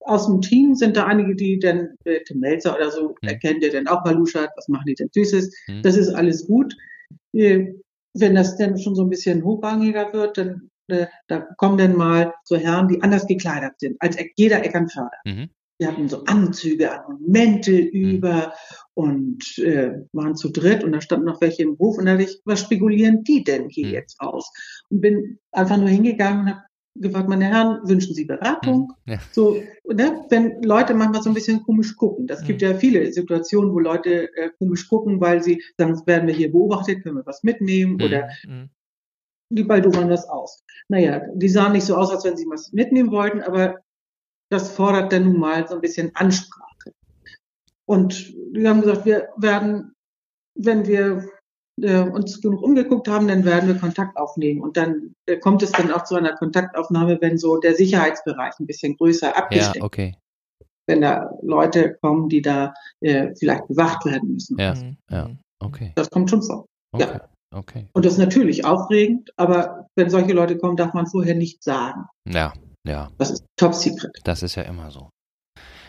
Aus dem Team sind da einige, die dann, äh, Tim Melzer oder so, Mhm. erkennt ihr denn auch Maluschat, was machen die denn Süßes? Das ist alles gut. Äh, Wenn das dann schon so ein bisschen hochrangiger wird, dann da kommen dann mal so Herren, die anders gekleidet sind, als jeder Eckernförder. Mhm. Die hatten so Anzüge an und Mäntel über und äh, waren zu dritt und da standen noch welche im Hof und da dachte ich, was spekulieren die denn hier Mhm. jetzt aus? Und bin einfach nur hingegangen und habe gefragt, meine Herren, wünschen Sie Beratung? Mhm. Ja. So, ne, wenn Leute manchmal so ein bisschen komisch gucken. Das gibt Mhm. ja viele Situationen, wo Leute äh, komisch gucken, weil sie sagen, werden wir hier beobachtet, können wir was mitnehmen Mhm. oder Die baldowern das aus. Naja, die sahen nicht so aus, als wenn sie was mitnehmen wollten, aber das fordert dann nun mal so ein bisschen Ansprache. Und wir haben gesagt, wir werden, wenn wir äh, uns genug umgeguckt haben, dann werden wir Kontakt aufnehmen. Und dann äh, kommt es dann auch zu einer Kontaktaufnahme, wenn so der Sicherheitsbereich ein bisschen größer Ja, abgesteckt okay. wenn da Leute kommen, die da äh, vielleicht bewacht werden müssen. Ja, Mhm. ja. Mhm. Okay. Das kommt schon vor. Okay. Ja. Okay. Und das ist natürlich aufregend, aber wenn solche Leute kommen, darf man vorher nichts sagen. Ja, ja. Das ist top secret. Das ist ja immer so.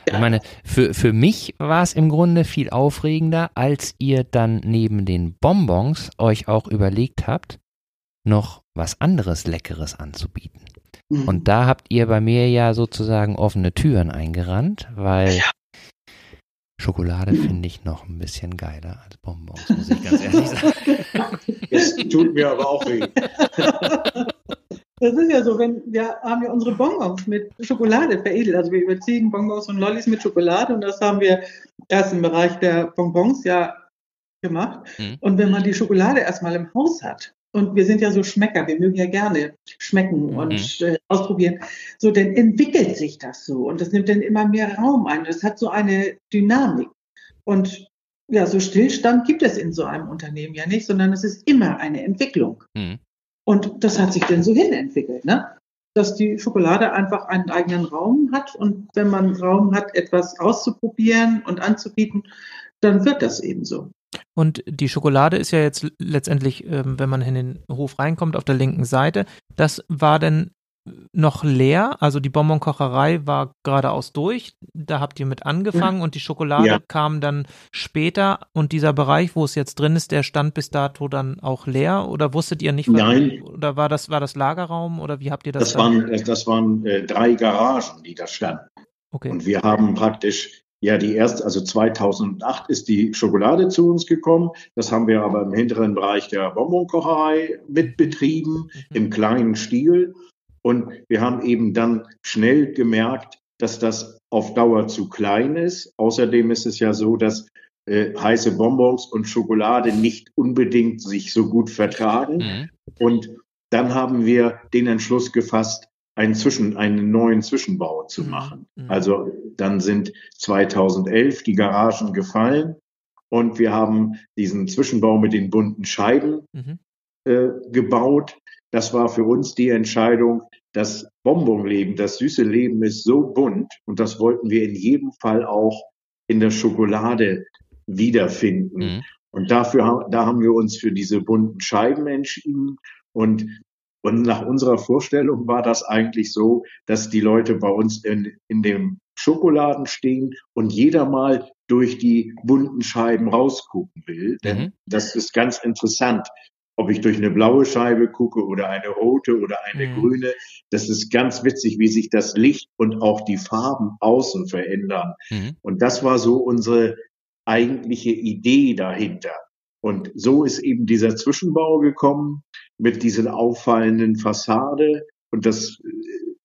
Ja. Ich meine, für, für mich war es im Grunde viel aufregender, als ihr dann neben den Bonbons euch auch überlegt habt, noch was anderes Leckeres anzubieten. Mhm. Und da habt ihr bei mir ja sozusagen offene Türen eingerannt, weil Schokolade finde ich noch ein bisschen geiler als Bonbons, muss ich ganz ehrlich sagen. Es tut mir aber auch weh. Das ist ja so, wenn wir haben ja unsere Bonbons mit Schokolade veredelt. Also wir überziehen Bonbons und Lollis mit Schokolade und das haben wir erst im Bereich der Bonbons ja gemacht. Mhm. Und wenn man die Schokolade erstmal im Haus hat, und wir sind ja so Schmecker, wir mögen ja gerne schmecken Mhm. und äh, ausprobieren, so dann entwickelt sich das so und das nimmt dann immer mehr Raum ein. Das hat so eine Dynamik. Und ja, so Stillstand gibt es in so einem Unternehmen ja nicht, sondern es ist immer eine Entwicklung. Mhm. Und das hat sich dann so hinentwickelt, ne? dass die Schokolade einfach einen eigenen Raum hat. Und wenn man Raum hat, etwas auszuprobieren und anzubieten, dann wird das eben so. Und die Schokolade ist ja jetzt letztendlich, ähm, wenn man in den Hof reinkommt, auf der linken Seite. Das war denn noch leer, also die Bonbonkocherei war geradeaus durch. Da habt ihr mit angefangen und die Schokolade Ja. kam dann später. Und dieser Bereich, wo es jetzt drin ist, der stand bis dato dann auch leer? Oder wusstet ihr nicht? was- Nein. Oder war das, war das Lagerraum? Oder wie habt ihr das? Das waren, das waren äh, drei Garagen, die da standen. okay. Und wir haben praktisch, ja, die erste, also 2008 ist die Schokolade zu uns gekommen. Das haben wir aber im hinteren Bereich der Bonbonkocherei mitbetrieben, Mhm. im kleinen Stil. Und wir haben eben dann schnell gemerkt, dass das auf Dauer zu klein ist. Außerdem ist es ja so, dass äh, heiße Bonbons und Schokolade nicht unbedingt sich so gut vertragen. Mhm. Und dann haben wir den Entschluss gefasst, einen, Zwischen, einen neuen Zwischenbau zu Mhm. machen. Mhm. Also dann sind 2011 die Garagen gefallen und wir haben diesen Zwischenbau mit den bunten Scheiben Mhm. äh, gebaut. Das war für uns die Entscheidung, das Bonbonleben, das süße Leben ist so bunt und das wollten wir in jedem Fall auch in der Schokolade wiederfinden. Mhm. Und dafür, da haben wir uns für diese bunten Scheiben entschieden. Und, und nach unserer Vorstellung war das eigentlich so, dass die Leute bei uns in, in dem Schokoladen stehen und jeder mal durch die bunten Scheiben rausgucken will. Denn Mhm. das ist ganz interessant. Ob ich durch eine blaue Scheibe gucke oder eine rote oder eine Mhm. grüne. Das ist ganz witzig, wie sich das Licht und auch die Farben außen verändern. Mhm. Und das war so unsere eigentliche Idee dahinter. Und so ist eben dieser Zwischenbau gekommen mit dieser auffallenden Fassade. Und das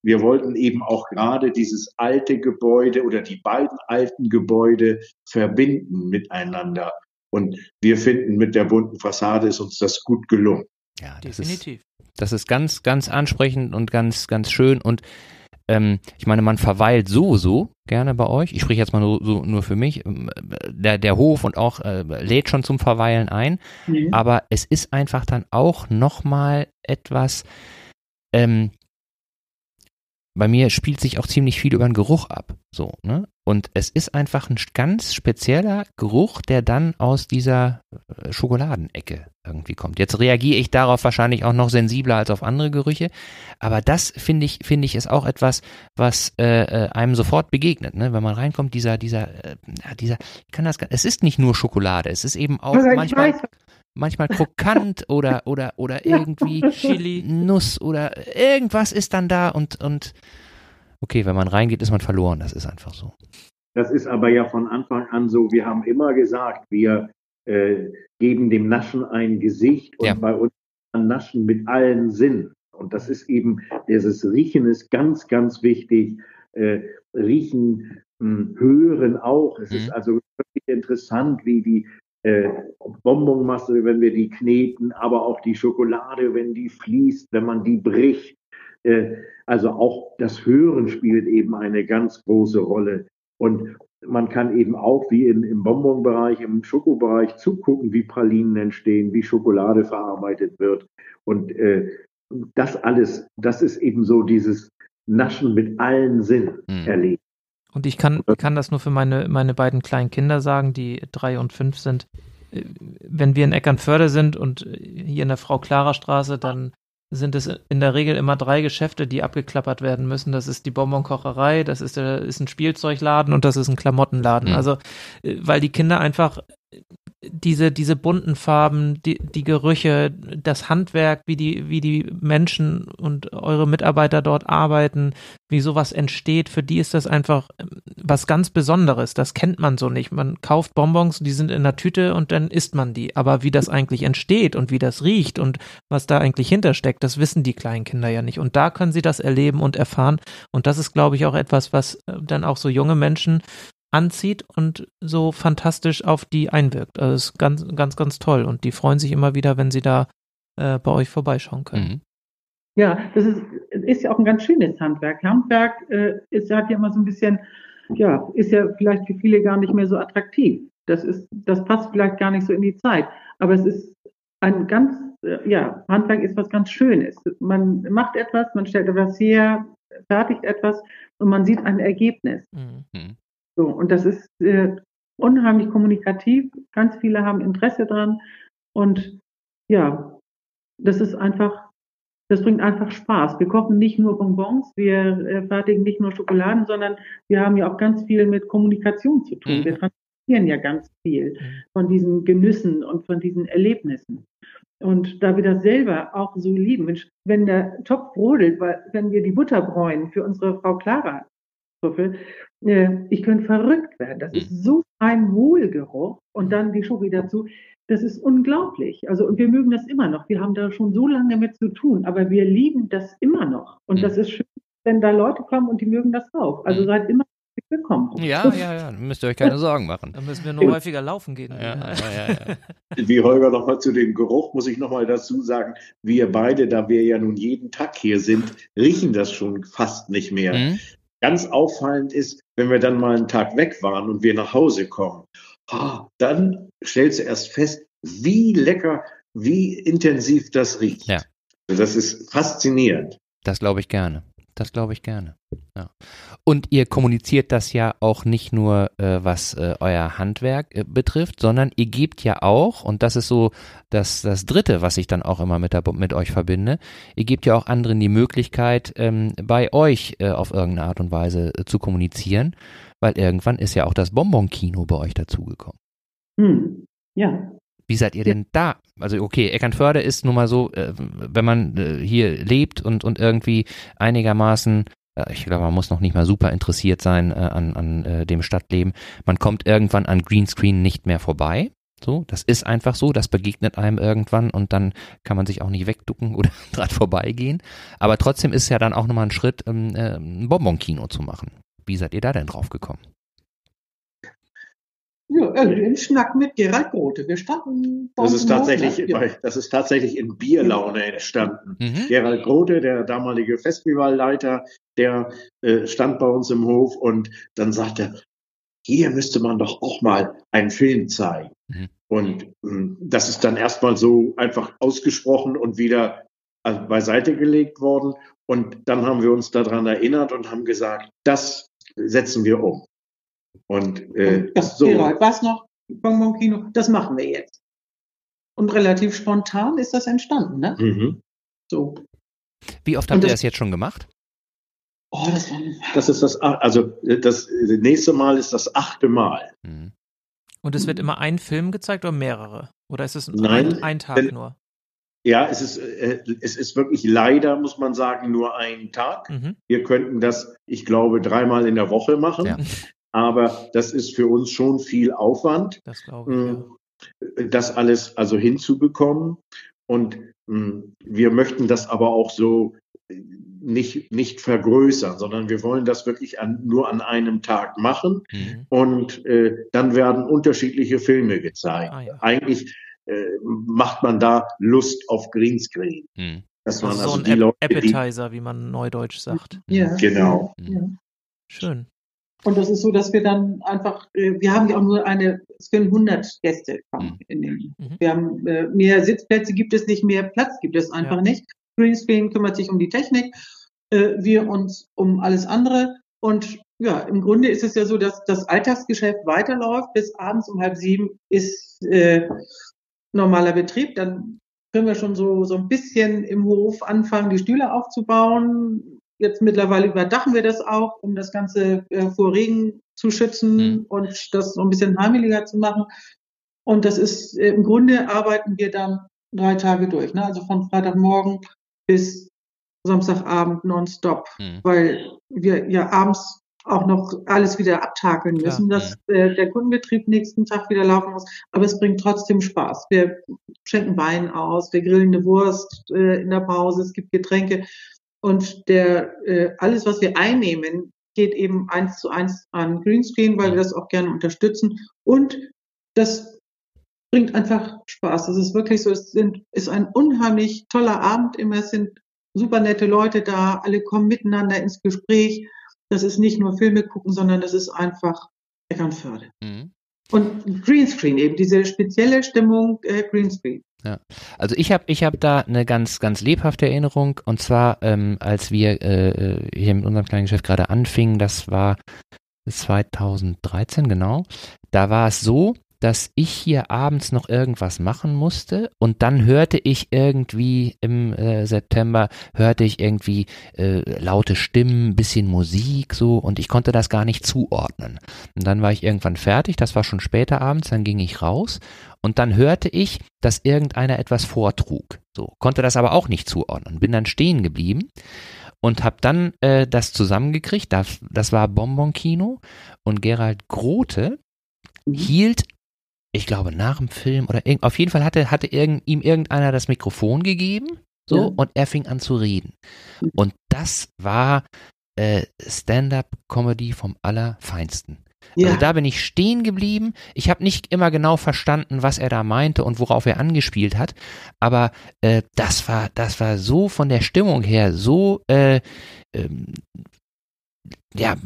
wir wollten eben auch gerade dieses alte Gebäude oder die beiden alten Gebäude verbinden miteinander. Und wir finden, mit der bunten Fassade ist uns das gut gelungen. Ja, das definitiv. Ist, das ist ganz, ganz ansprechend und ganz, ganz schön. Und ähm, ich meine, man verweilt sowieso gerne bei euch. Ich spreche jetzt mal nur, so, nur für mich. Ähm, der, der Hof und auch äh, lädt schon zum Verweilen ein. Mhm. Aber es ist einfach dann auch nochmal etwas, ähm, bei mir spielt sich auch ziemlich viel über den Geruch ab. So, ne? Und es ist einfach ein ganz spezieller Geruch, der dann aus dieser äh, Schokoladenecke irgendwie kommt. Jetzt reagiere ich darauf wahrscheinlich auch noch sensibler als auf andere Gerüche, aber das finde ich, finde ich, ist auch etwas, was äh, äh, einem sofort begegnet, ne? Wenn man reinkommt, dieser, dieser, äh, dieser, ich kann das, es ist nicht nur Schokolade, es ist eben auch also manchmal, manchmal krokant oder oder oder irgendwie Chili, Nuss oder irgendwas ist dann da und und okay, wenn man reingeht, ist man verloren. Das ist einfach so. Das ist aber ja von Anfang an so. Wir haben immer gesagt, wir äh, geben dem Naschen ein Gesicht und ja. bei uns Naschen mit allen Sinnen. Und das ist eben, dieses Riechen ist ganz, ganz wichtig. Äh, riechen, mh, hm, hören auch. Es mhm. ist also wirklich interessant, wie die äh, Bonbonmasse, wenn wir die kneten, aber auch die Schokolade, wenn die fließt, wenn man die bricht. Äh, also auch das Hören spielt eben eine ganz große Rolle. Und man kann eben auch wie in, im Bonbonbereich, im Schokobereich zugucken, wie Pralinen entstehen, wie Schokolade verarbeitet wird. Und äh, das alles, das ist eben so dieses Naschen mit allen Sinnen mhm. erleben. Und ich kann, kann das nur für meine, meine beiden kleinen Kinder sagen, die drei und fünf sind. Äh, wenn wir in Eckernförde sind und hier in der Frau Clara Straße, dann sind es in der Regel immer drei Geschäfte, die abgeklappert werden müssen. Das ist die Bonbonkocherei, das ist, der, ist ein Spielzeugladen und das ist ein Klamottenladen. Mhm. Also, äh, weil die Kinder einfach diese, diese bunten Farben, die, die Gerüche, das Handwerk, wie die, wie die Menschen und eure Mitarbeiter dort arbeiten, wie sowas entsteht, für die ist das einfach ähm, was ganz Besonderes. Das kennt man so nicht. Man kauft Bonbons, die sind in der Tüte und dann isst man die. Aber wie das eigentlich entsteht und wie das riecht und was da eigentlich hintersteckt, das wissen die kleinen Kinder ja nicht. Und da können sie das erleben und erfahren. Und das ist, glaube ich, auch etwas, was äh, dann auch so junge Menschen anzieht und so fantastisch auf die einwirkt. Also es ist ganz, ganz, ganz toll. Und die freuen sich immer wieder, wenn sie da äh, bei euch vorbeischauen können. Mhm. Ja, das ist, ist ja auch ein ganz schönes Handwerk. Handwerk äh, ist, hat ja immer so ein bisschen, ja, ist ja vielleicht für viele gar nicht mehr so attraktiv. Das ist, das passt vielleicht gar nicht so in die Zeit. Aber es ist ein ganz, äh, ja, Handwerk ist was ganz Schönes. Man macht etwas, man stellt etwas her, fertigt etwas und man sieht ein Ergebnis. Mhm. So, und das ist äh, unheimlich kommunikativ. Ganz viele haben Interesse dran. Und ja, das ist einfach, das bringt einfach Spaß. Wir kochen nicht nur Bonbons, wir äh, fertigen nicht nur Schokoladen, sondern wir haben ja auch ganz viel mit Kommunikation zu tun. Mhm. Wir transportieren ja ganz viel mhm. von diesen Genüssen und von diesen Erlebnissen. Und da wir das selber auch so lieben, wenn der Topf brodelt, weil wenn wir die Butter bräunen für unsere Frau Clara Trüffel, äh, ich könnte verrückt werden. Das ist mhm. so ein Wohlgeruch und dann die Schoki dazu. Das ist unglaublich. Also, und wir mögen das immer noch. Wir haben da schon so lange mit zu tun, aber wir lieben das immer noch. Und das mhm. ist schön, wenn da Leute kommen und die mögen das auch. Also mhm. seid immer willkommen. Ja, ja, ja. Müsst ihr euch keine Sorgen machen. Dann müssen wir nur häufiger laufen gehen. Ja, ja, ja, ja. Wie Holger nochmal zu dem Geruch, muss ich nochmal dazu sagen, wir beide, da wir ja nun jeden Tag hier sind, riechen das schon fast nicht mehr. Mhm. Ganz auffallend ist, wenn wir dann mal einen Tag weg waren und wir nach Hause kommen, dann stellst du erst fest, wie lecker, wie intensiv das riecht. Ja. Also das ist faszinierend. Das glaube ich gerne. Das glaube ich gerne. Ja. Und ihr kommuniziert das ja auch nicht nur, äh, was äh, euer Handwerk äh, betrifft, sondern ihr gebt ja auch, und das ist so das, das Dritte, was ich dann auch immer mit, der, mit euch verbinde, ihr gebt ja auch anderen die Möglichkeit, ähm, bei euch äh, auf irgendeine Art und Weise äh, zu kommunizieren, weil irgendwann ist ja auch das Bonbon-Kino bei euch dazugekommen. Hm. Ja, wie seid ihr denn da? Also okay, Eckernförde ist nun mal so, äh, wenn man äh, hier lebt und, und irgendwie einigermaßen äh, ich glaube, man muss noch nicht mal super interessiert sein an, an dem Stadtleben. Man kommt irgendwann an Greenscreen nicht mehr vorbei. So, das ist einfach so, das begegnet einem irgendwann und dann kann man sich auch nicht wegducken oder dran vorbeigehen. Aber trotzdem ist ja dann auch nochmal ein Schritt, ähm, äh, ein Bonbon-Kino zu machen. Wie seid ihr da denn drauf gekommen? Ja, im Schnack mit Gerald Grote. Wir standen. Das ist tatsächlich, ja. das ist tatsächlich in Bierlaune entstanden. Mhm. Gerald Grote, der damalige Festivalleiter, der äh, stand bei uns im Hof und dann sagte, hier müsste man doch auch mal einen Film zeigen. Mhm. Und mh, hm, das ist dann erstmal so einfach ausgesprochen und wieder äh, beiseite gelegt worden. Und dann haben wir uns daran erinnert und haben gesagt, das setzen wir um. Und, äh, und das so. was noch? Bonbon Kino, das machen wir jetzt. Und relativ spontan ist das entstanden, ne? Mhm. So. Wie oft habt ihr das jetzt schon gemacht? Oh, das, das ist das, also das nächste Mal ist das achte Mal. Mhm. Und es wird immer ein Film gezeigt oder mehrere? Oder ist es Nein, ein, ein Tag denn, nur? Ja, es ist, äh, es ist wirklich leider, muss man sagen, nur ein Tag. Mhm. Wir könnten das, ich glaube, dreimal in der Woche machen. Ja. Aber das ist für uns schon viel Aufwand, das, glaube ich, ja. das alles also hinzubekommen. Und hm, wir möchten das aber auch so nicht, nicht vergrößern, sondern wir wollen das wirklich an, nur an einem Tag machen mhm. und äh, dann werden unterschiedliche Filme gezeigt. Ah, ja. Eigentlich äh, macht man da Lust auf Greenscreen. Mhm. Dass man also, also so ein Leute, Appetizer, die, wie man neudeutsch sagt. Ja, genau. Ja. Schön. Und das ist so, dass wir dann einfach, äh, wir haben ja auch nur eine, es können 100 Gäste kommen. Mhm. In dem, mhm. Wir haben äh, mehr Sitzplätze gibt es nicht, mehr Platz gibt es einfach ja. nicht. Greenscreen kümmert sich um die Technik, äh, wir uns um alles andere. Und ja, im Grunde ist es ja so, dass das Alltagsgeschäft weiterläuft. Bis abends um halb sieben ist äh, normaler Betrieb. Dann können wir schon so, so ein bisschen im Hof anfangen, die Stühle aufzubauen. Jetzt mittlerweile überdachen wir das auch, um das Ganze äh, vor Regen zu schützen mhm. und das so ein bisschen heimeliger zu machen. Und das ist, äh, im Grunde arbeiten wir dann drei Tage durch. Ne? Also von Freitagmorgen bis Samstagabend nonstop, mhm. weil wir ja abends auch noch alles wieder abtakeln müssen, Klar, dass ja. äh, der Kundenbetrieb nächsten Tag wieder laufen muss. Aber es bringt trotzdem Spaß. Wir schenken Wein aus, wir grillen eine Wurst äh, in der Pause, es gibt Getränke und der äh, alles, was wir einnehmen, geht eben eins zu eins an Greenscreen, weil wir das auch gerne unterstützen. Und das bringt einfach Spaß. Es ist wirklich so, es sind, ist ein unheimlich toller Abend immer. Es sind super nette Leute da, alle kommen miteinander ins Gespräch. Das ist nicht nur Filme gucken, sondern das ist einfach Eckernförde. Mhm. Und Greenscreen eben, diese spezielle Stimmung äh, Greenscreen. Ja, also ich habe ich hab da eine ganz ganz lebhafte Erinnerung und zwar ähm, als wir äh, hier mit unserem kleinen Geschäft gerade anfingen, das war 2013 genau. Da war es so, dass ich hier abends noch irgendwas machen musste und dann hörte ich irgendwie im äh, September, hörte ich irgendwie äh, laute Stimmen, bisschen Musik so und ich konnte das gar nicht zuordnen. Und dann war ich irgendwann fertig, das war schon später abends, dann ging ich raus und dann hörte ich, dass irgendeiner etwas vortrug. So, konnte das aber auch nicht zuordnen, bin dann stehen geblieben und habe dann äh, das zusammengekriegt. Das, das war Bonbon Kino und Gerald Grote mhm. hielt ich glaube, nach dem Film oder irgend, auf jeden Fall hatte, hatte irgend, ihm irgendeiner das Mikrofon gegeben, so, ja. und er fing an zu reden. Und das war äh, Stand-up-Comedy vom Allerfeinsten. Ja. Also da bin ich stehen geblieben. Ich habe nicht immer genau verstanden, was er da meinte und worauf er angespielt hat, aber äh, das war, das war so von der Stimmung her so äh, ähm, ja,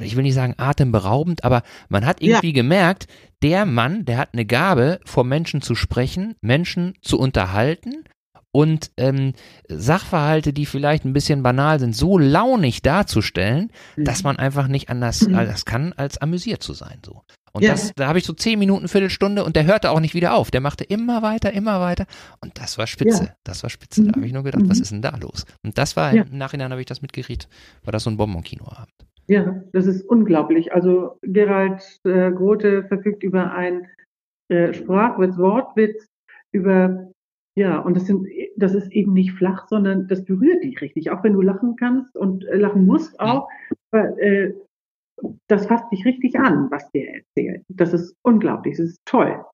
ich will nicht sagen atemberaubend, aber man hat irgendwie ja. gemerkt, der Mann, der hat eine Gabe, vor Menschen zu sprechen, Menschen zu unterhalten und ähm, Sachverhalte, die vielleicht ein bisschen banal sind, so launig darzustellen, mhm. dass man einfach nicht anders, mhm. anders kann, als amüsiert zu sein. So. Und ja. das, da habe ich so zehn Minuten, Viertelstunde und der hörte auch nicht wieder auf. Der machte immer weiter, immer weiter. Und das war spitze. Ja. Das war spitze. Da habe ich nur gedacht, mhm. was ist denn da los? Und das war, ja. im Nachhinein habe ich das mitgeriet, war das so ein Bonbon-Kinoabend. Ja, das ist unglaublich. Also Gerald äh, Grote verfügt über ein äh, Sprachwitz, Wortwitz, über ja, und das sind, das ist eben nicht flach, sondern das berührt dich richtig, auch wenn du lachen kannst und äh, lachen musst auch. Aber, äh, das fasst dich richtig an, was der erzählt. Das ist unglaublich, das ist toll.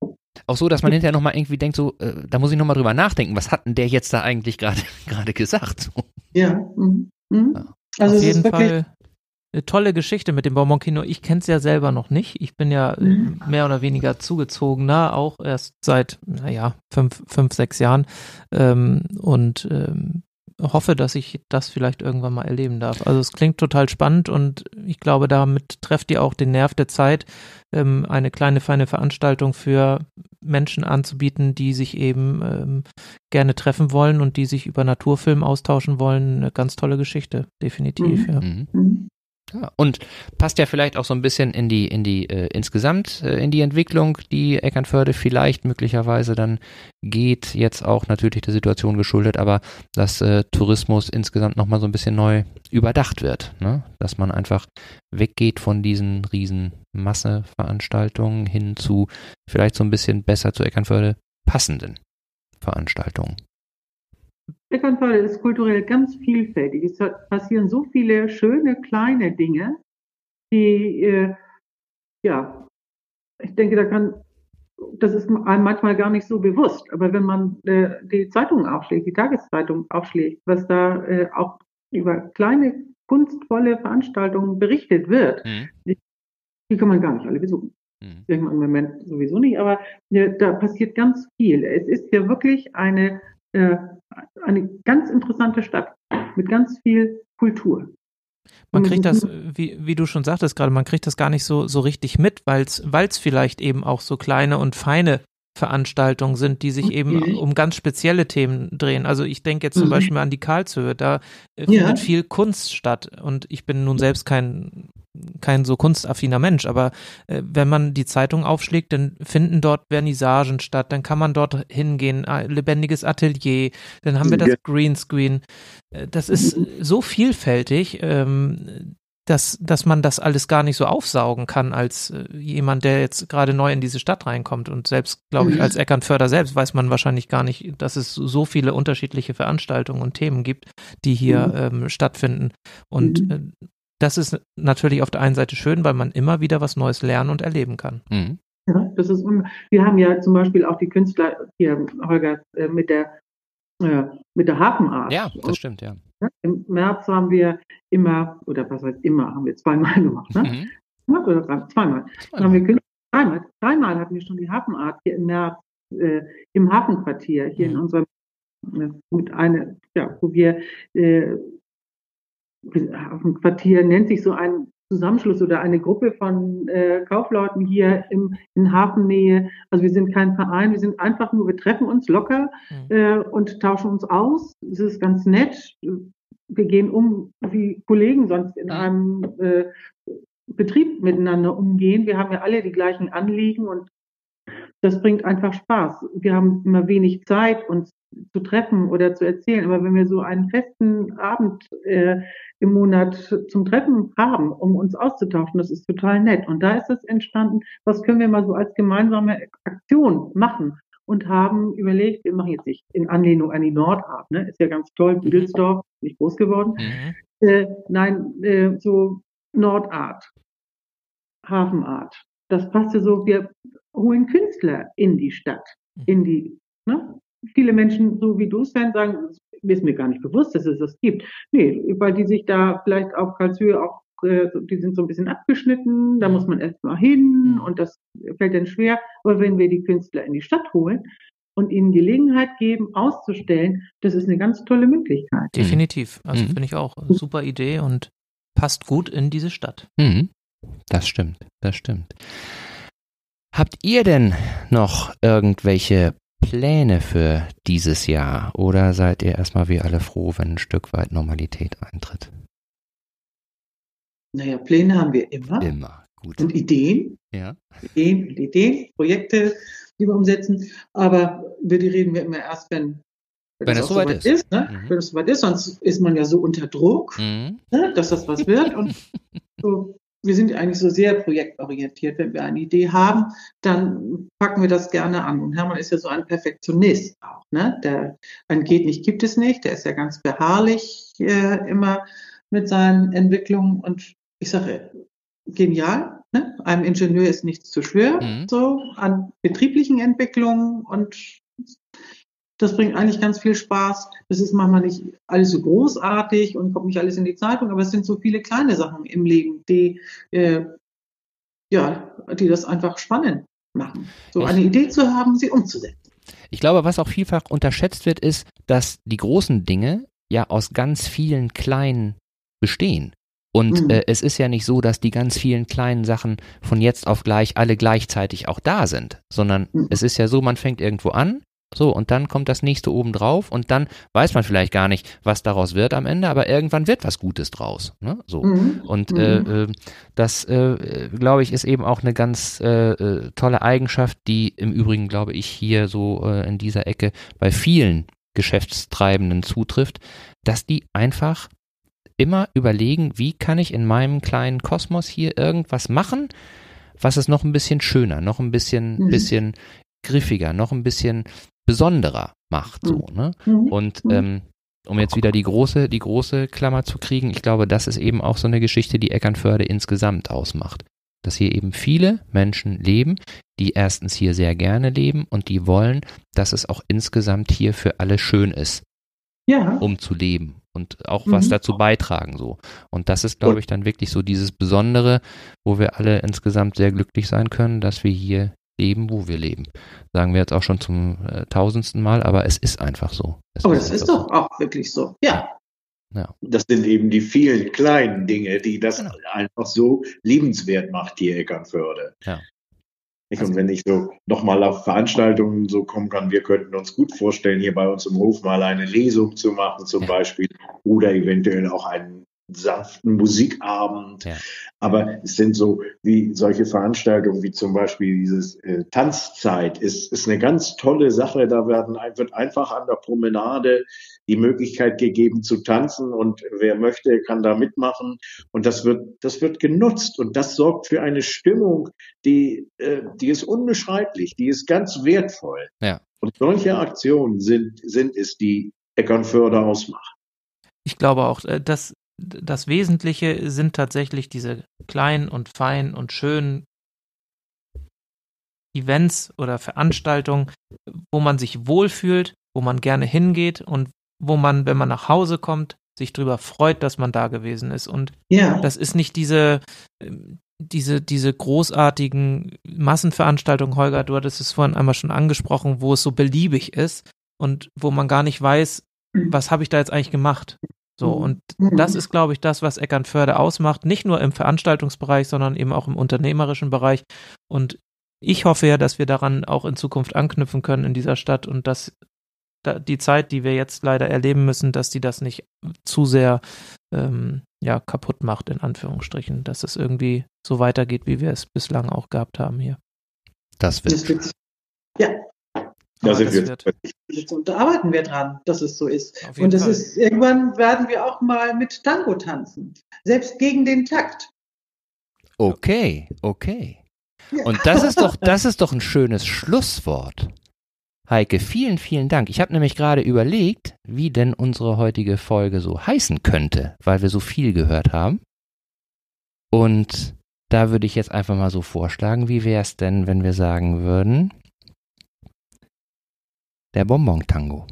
Auch so, dass man hinterher nochmal irgendwie denkt, so, äh, da muss ich nochmal drüber nachdenken, was hat denn der jetzt da eigentlich gerade gerade gesagt? So. Ja. Mhm. Mhm. Ja. Also Auf jeden Fall eine tolle Geschichte mit dem Bonbon-Kino. Ich kenne es ja selber noch nicht. Ich bin ja mhm. mehr oder weniger zugezogener, auch erst seit, naja, fünf, fünf, sechs Jahren. Ähm, und ähm, hoffe, dass ich das vielleicht irgendwann mal erleben darf. Also es klingt total spannend und ich glaube, damit trefft ihr auch den Nerv der Zeit, ähm, eine kleine, feine Veranstaltung für Menschen anzubieten, die sich eben ähm, gerne treffen wollen und die sich über Naturfilm austauschen wollen. Eine ganz tolle Geschichte, definitiv. Mhm. Ja. Mhm. Ja, und passt ja vielleicht auch so ein bisschen in die, in die, äh, insgesamt äh, in die Entwicklung, die Eckernförde vielleicht möglicherweise dann geht, jetzt auch natürlich der Situation geschuldet, aber dass äh, Tourismus insgesamt nochmal so ein bisschen neu überdacht wird, ne? Dass man einfach weggeht von diesen riesen Masseveranstaltungen hin zu vielleicht so ein bisschen besser zu Eckernförde passenden Veranstaltungen. Eckernförde ist kulturell ganz vielfältig. Es passieren so viele schöne kleine Dinge, die, äh, ja, ich denke, da kann, das ist einem manchmal gar nicht so bewusst. Aber wenn man äh, die Zeitung aufschlägt, die Tageszeitung aufschlägt, was da äh, auch über kleine kunstvolle Veranstaltungen berichtet wird, mhm. die, die, kann man gar nicht alle besuchen. Mhm. Im Moment sowieso nicht, aber äh, da passiert ganz viel. Es ist ja wirklich eine äh, eine ganz interessante Stadt mit ganz viel Kultur. Man kriegt das, wie, wie du schon sagtest gerade, man kriegt das gar nicht so, so richtig mit, weil es vielleicht eben auch so kleine und feine Veranstaltungen sind, die sich okay. eben um ganz spezielle Themen drehen. Also ich denke jetzt zum mhm. Beispiel an die Karlshöhe, da äh, findet ja. viel Kunst statt und ich bin nun selbst kein kein so kunstaffiner Mensch, aber äh, wenn man die Zeitung aufschlägt, dann finden dort Vernissagen statt, dann kann man dort hingehen, äh, lebendiges Atelier, dann haben wir das Greenscreen. Äh, das ist so vielfältig, ähm, dass, dass man das alles gar nicht so aufsaugen kann als äh, jemand, der jetzt gerade neu in diese Stadt reinkommt. Und selbst, glaube ich, als Eckernförder selbst weiß man wahrscheinlich gar nicht, dass es so viele unterschiedliche Veranstaltungen und Themen gibt, die hier ähm, stattfinden. Und äh, das ist natürlich auf der einen Seite schön, weil man immer wieder was Neues lernen und erleben kann. Mhm. Ja, das ist, wir haben ja zum Beispiel auch die Künstler hier, Holger, äh, mit der, äh, mit der Hafenart. Ja, das stimmt, ja. Im März haben wir immer, oder was heißt immer, haben wir zweimal gemacht, ne? Mhm. Oder drei, zweimal. Dann haben wir Künstler, dreimal, dreimal hatten wir schon die Hafenart hier im März, äh, im Hafenquartier, hier mhm. in unserem, äh, mit eine, ja, wo wir äh, auf dem Quartier nennt sich so ein Zusammenschluss oder eine Gruppe von äh, Kaufleuten hier im, in Hafennähe. Also wir sind kein Verein, wir sind einfach nur, wir treffen uns locker mhm. äh, und tauschen uns aus. Es ist ganz nett. Wir gehen um, wie Kollegen sonst in einem äh, Betrieb miteinander umgehen. Wir haben ja alle die gleichen Anliegen und das bringt einfach Spaß. Wir haben immer wenig Zeit, uns zu treffen oder zu erzählen. Aber wenn wir so einen festen Abend äh, im Monat zum Treffen haben, um uns auszutauschen, das ist total nett. Und da ist es entstanden, was können wir mal so als gemeinsame Aktion machen? Und haben überlegt, wir machen jetzt nicht in Anlehnung an die Nordart, ne? ist ja ganz toll, Büdelsdorf, nicht groß geworden. Mhm. Äh, nein, äh, so Nordart, Hafenart. Das passte so, wir holen Künstler in die Stadt, mhm. in die, ne? viele Menschen, so wie du es dann sagen, ist mir gar nicht bewusst, dass es das gibt. Nee, weil die sich da vielleicht auf Karlshöhe auch, äh, die sind so ein bisschen abgeschnitten, da muss man erst mal hin mhm. und das fällt dann schwer. Aber wenn wir die Künstler in die Stadt holen, und ihnen Gelegenheit geben, auszustellen, das ist eine ganz tolle Möglichkeit. Definitiv. Also mhm. finde ich auch eine super Idee und passt gut in diese Stadt. Mhm. Das stimmt, das stimmt. Habt ihr denn noch irgendwelche Pläne für dieses Jahr oder seid ihr erstmal wie alle froh, wenn ein Stück weit Normalität eintritt? Naja, Pläne haben wir immer. Immer, gut. Und Ideen. Ja. Ideen und Ideen, Projekte, die wir umsetzen. Aber über die reden wir immer erst, wenn, wenn, wenn es soweit ist. ist ne? mhm. Wenn es soweit ist, sonst ist man ja so unter Druck, mhm. ne? dass das was wird. Und so wir sind eigentlich so sehr projektorientiert. Wenn wir eine Idee haben, dann packen wir das gerne an. Und Hermann ist ja so ein Perfektionist auch. Ne? Der, ein geht nicht, gibt es nicht. Der ist ja ganz beharrlich äh, immer mit seinen Entwicklungen. Und ich sage, genial. ne? einem Ingenieur ist nichts zu schwer, Mhm. so an betrieblichen Entwicklungen und das bringt eigentlich ganz viel Spaß. Das ist manchmal nicht alles so großartig und kommt nicht alles in die Zeitung, aber es sind so viele kleine Sachen im Leben, die äh, ja, die das einfach spannend machen. So eine Idee zu haben, sie umzusetzen. Ich glaube, was auch vielfach unterschätzt wird, ist, dass die großen Dinge ja aus ganz vielen kleinen bestehen. Und Mhm. äh, es ist ja nicht so, dass die ganz vielen kleinen Sachen von jetzt auf gleich alle gleichzeitig auch da sind, sondern Mhm. es ist ja so, man fängt irgendwo an, so, und dann kommt das nächste oben drauf und dann weiß man vielleicht gar nicht, was daraus wird am Ende, aber irgendwann wird was Gutes draus. Ne? So. Mhm. Und Mhm. äh, äh, das, äh, glaube ich, ist eben auch eine ganz äh, äh, tolle Eigenschaft, die im Übrigen, glaube ich, hier so äh, in dieser Ecke bei vielen Geschäftstreibenden zutrifft, dass die einfach immer überlegen, wie kann ich in meinem kleinen Kosmos hier irgendwas machen, was es noch ein bisschen schöner, noch ein bisschen, Mhm. bisschen griffiger, noch ein bisschen besonderer macht. So, ne? Mhm. Und Mhm. ähm, um jetzt wieder die große, die große Klammer zu kriegen, ich glaube, das ist eben auch so eine Geschichte, die Eckernförde insgesamt ausmacht. Dass hier eben viele Menschen leben, die erstens hier sehr gerne leben und die wollen, dass es auch insgesamt hier für alle schön ist, ja. um zu leben und auch was Mhm. dazu beitragen so. Und das ist, glaube ich, dann wirklich so dieses Besondere, wo wir alle insgesamt sehr glücklich sein können, dass wir hier leben, wo wir leben. Sagen wir jetzt auch schon zum äh, tausendsten Mal, aber es ist einfach so. Es Aber das ist einfach doch auch wirklich so. Ja. Das sind eben die vielen kleinen Dinge, die das Genau. einfach so liebenswert macht, hier Eckernförde. Ja. Nicht? Und wenn ich so nochmal auf Veranstaltungen so kommen kann, wir könnten uns gut vorstellen, hier bei uns im Hof mal eine Lesung zu machen, zum Ja. Beispiel, oder eventuell auch einen sanften Musikabend. Ja. Aber es sind so wie solche Veranstaltungen wie zum Beispiel dieses äh, Tanzzeit ist, ist eine ganz tolle Sache. Da werden, wird einfach an der Promenade die Möglichkeit gegeben zu tanzen und wer möchte, kann da mitmachen. Und das wird, das wird genutzt und das sorgt für eine Stimmung, die, äh, die ist unbeschreiblich, die ist ganz wertvoll. Ja. Und solche Aktionen sind, sind es, die Eckernförde ausmachen. Ich glaube auch, äh, dass das Wesentliche sind tatsächlich diese kleinen und feinen und schönen Events oder Veranstaltungen, wo man sich wohlfühlt, wo man gerne hingeht und wo man, wenn man nach Hause kommt, sich darüber freut, dass man da gewesen ist. Und Ja. das ist nicht diese, ähm, diese, diese großartigen Massenveranstaltungen, Holger, du hattest es vorhin einmal schon angesprochen, wo es so beliebig ist und wo man gar nicht weiß, was habe ich da jetzt eigentlich gemacht. So, und Mhm. das ist, glaube ich, das, was Eckernförde ausmacht, nicht nur im Veranstaltungsbereich, sondern eben auch im unternehmerischen Bereich. Und ich hoffe ja, dass wir daran auch in Zukunft anknüpfen können in dieser Stadt und dass da die Zeit, die wir jetzt leider erleben müssen, dass die das nicht zu sehr ähm, ja, kaputt macht, in Anführungsstrichen, dass es irgendwie so weitergeht, wie wir es bislang auch gehabt haben hier. Das wird, ja, Da Aber sind das wir wird jetzt da arbeiten wir dran, dass es so ist. Und das Fall. ist, irgendwann werden wir auch mal mit Tango tanzen. Selbst gegen den Takt. Okay, okay. Ja. Und das ist doch, das ist doch ein schönes Schlusswort. Heike, vielen, vielen Dank. Ich habe nämlich gerade überlegt, wie denn unsere heutige Folge so heißen könnte, weil wir so viel gehört haben. Und da würde ich jetzt einfach mal so vorschlagen, wie wäre es denn, wenn wir sagen würden, der Bonbon-Tango.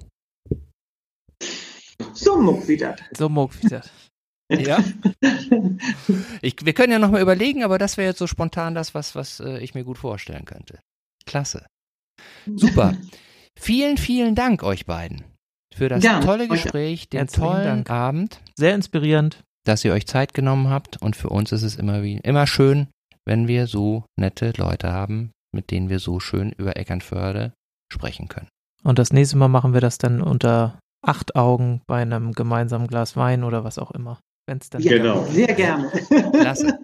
So muck wieder. So Moog wieder. Ja? Ich, wir können ja nochmal überlegen, aber das wäre jetzt so spontan das, was, was äh, ich mir gut vorstellen könnte. Klasse. Super. Vielen, vielen Dank euch beiden für das Gerne. tolle Gespräch, den tollen Dank. Abend, Sehr inspirierend. dass ihr euch Zeit genommen habt. Und für uns ist es immer, wie, immer schön, wenn wir so nette Leute haben, mit denen wir so schön über Eckernförde sprechen können. Und das nächste Mal machen wir das dann unter acht Augen bei einem gemeinsamen Glas Wein oder was auch immer. Wenn es dann Ja, Genau. Sehr gerne. Klasse.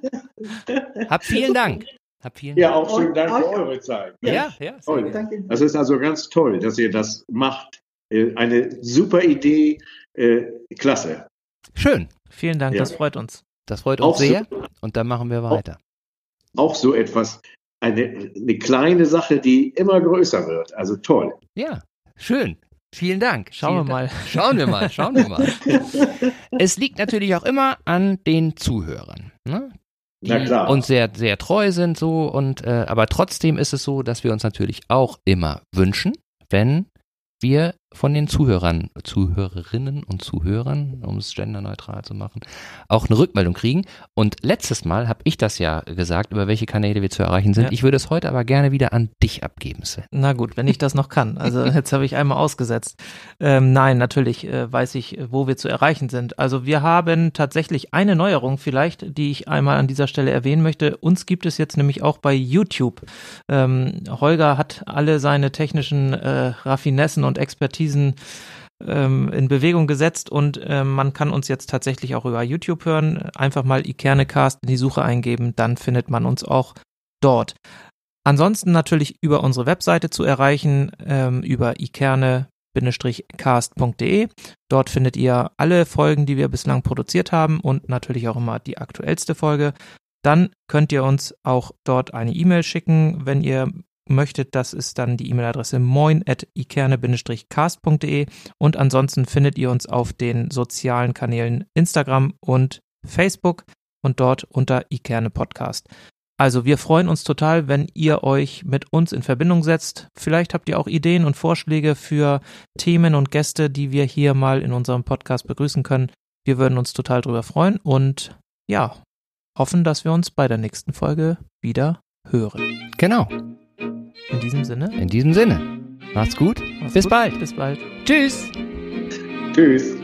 Habt vielen Dank. Habt vielen Ja, Dank. auch schönen Dank für eure Zeit. Ja, ja, Toll. Danke. Das ist also ganz toll, dass ihr das macht. Äh, Eine super Idee. Äh, Klasse. Schön. Vielen Dank, Ja. das freut uns. Das freut uns Auch so- sehr. Und dann machen wir weiter. Auch so etwas, eine, eine kleine Sache, die immer größer wird. Also toll. Ja, schön. Vielen Dank. Schauen Vielen wir Dank. mal. Schauen wir mal, schauen wir mal. es liegt natürlich auch immer an den Zuhörern. Ne? die uns sehr, sehr treu sind so und äh, aber trotzdem ist es so, dass wir uns natürlich auch immer wünschen, wenn wir von den Zuhörern, Zuhörerinnen und Zuhörern, um es genderneutral zu machen, auch eine Rückmeldung kriegen. Und letztes Mal habe ich das ja gesagt, über welche Kanäle wir zu erreichen sind. Ja. Ich würde es heute aber gerne wieder an dich abgeben, Sven. Na gut, wenn ich das noch kann. Also jetzt habe ich einmal ausgesetzt. Ähm, nein, natürlich äh, weiß ich, wo wir zu erreichen sind. Also wir haben tatsächlich eine Neuerung vielleicht, die ich einmal an dieser Stelle erwähnen möchte. Uns gibt es jetzt nämlich auch bei YouTube. Ähm, Holger hat alle seine technischen äh, Raffinessen und Expertise Expertisen ähm, in Bewegung gesetzt und äh, man kann uns jetzt tatsächlich auch über YouTube hören. Einfach mal Ikernecast in die Suche eingeben, dann findet man uns auch dort. Ansonsten natürlich über unsere Webseite zu erreichen, ähm, über ikerne-cast.de. Dort findet ihr alle Folgen, die wir bislang produziert haben und natürlich auch immer die aktuellste Folge. Dann könnt ihr uns auch dort eine E-Mail schicken, wenn ihr möchtet, das ist dann die E-Mail-Adresse moin.ikerne-cast.de und ansonsten findet ihr uns auf den sozialen Kanälen Instagram und Facebook und dort unter Ikerne Podcast. Also wir freuen uns total, wenn ihr euch mit uns in Verbindung setzt. Vielleicht habt ihr auch Ideen und Vorschläge für Themen und Gäste, die wir hier mal in unserem Podcast begrüßen können. Wir würden uns total drüber freuen und ja, hoffen, dass wir uns bei der nächsten Folge wieder hören. Genau. In diesem Sinne? In diesem Sinne. Macht's gut. Macht's Bis gut. bald. Bis bald. Tschüss. Tschüss.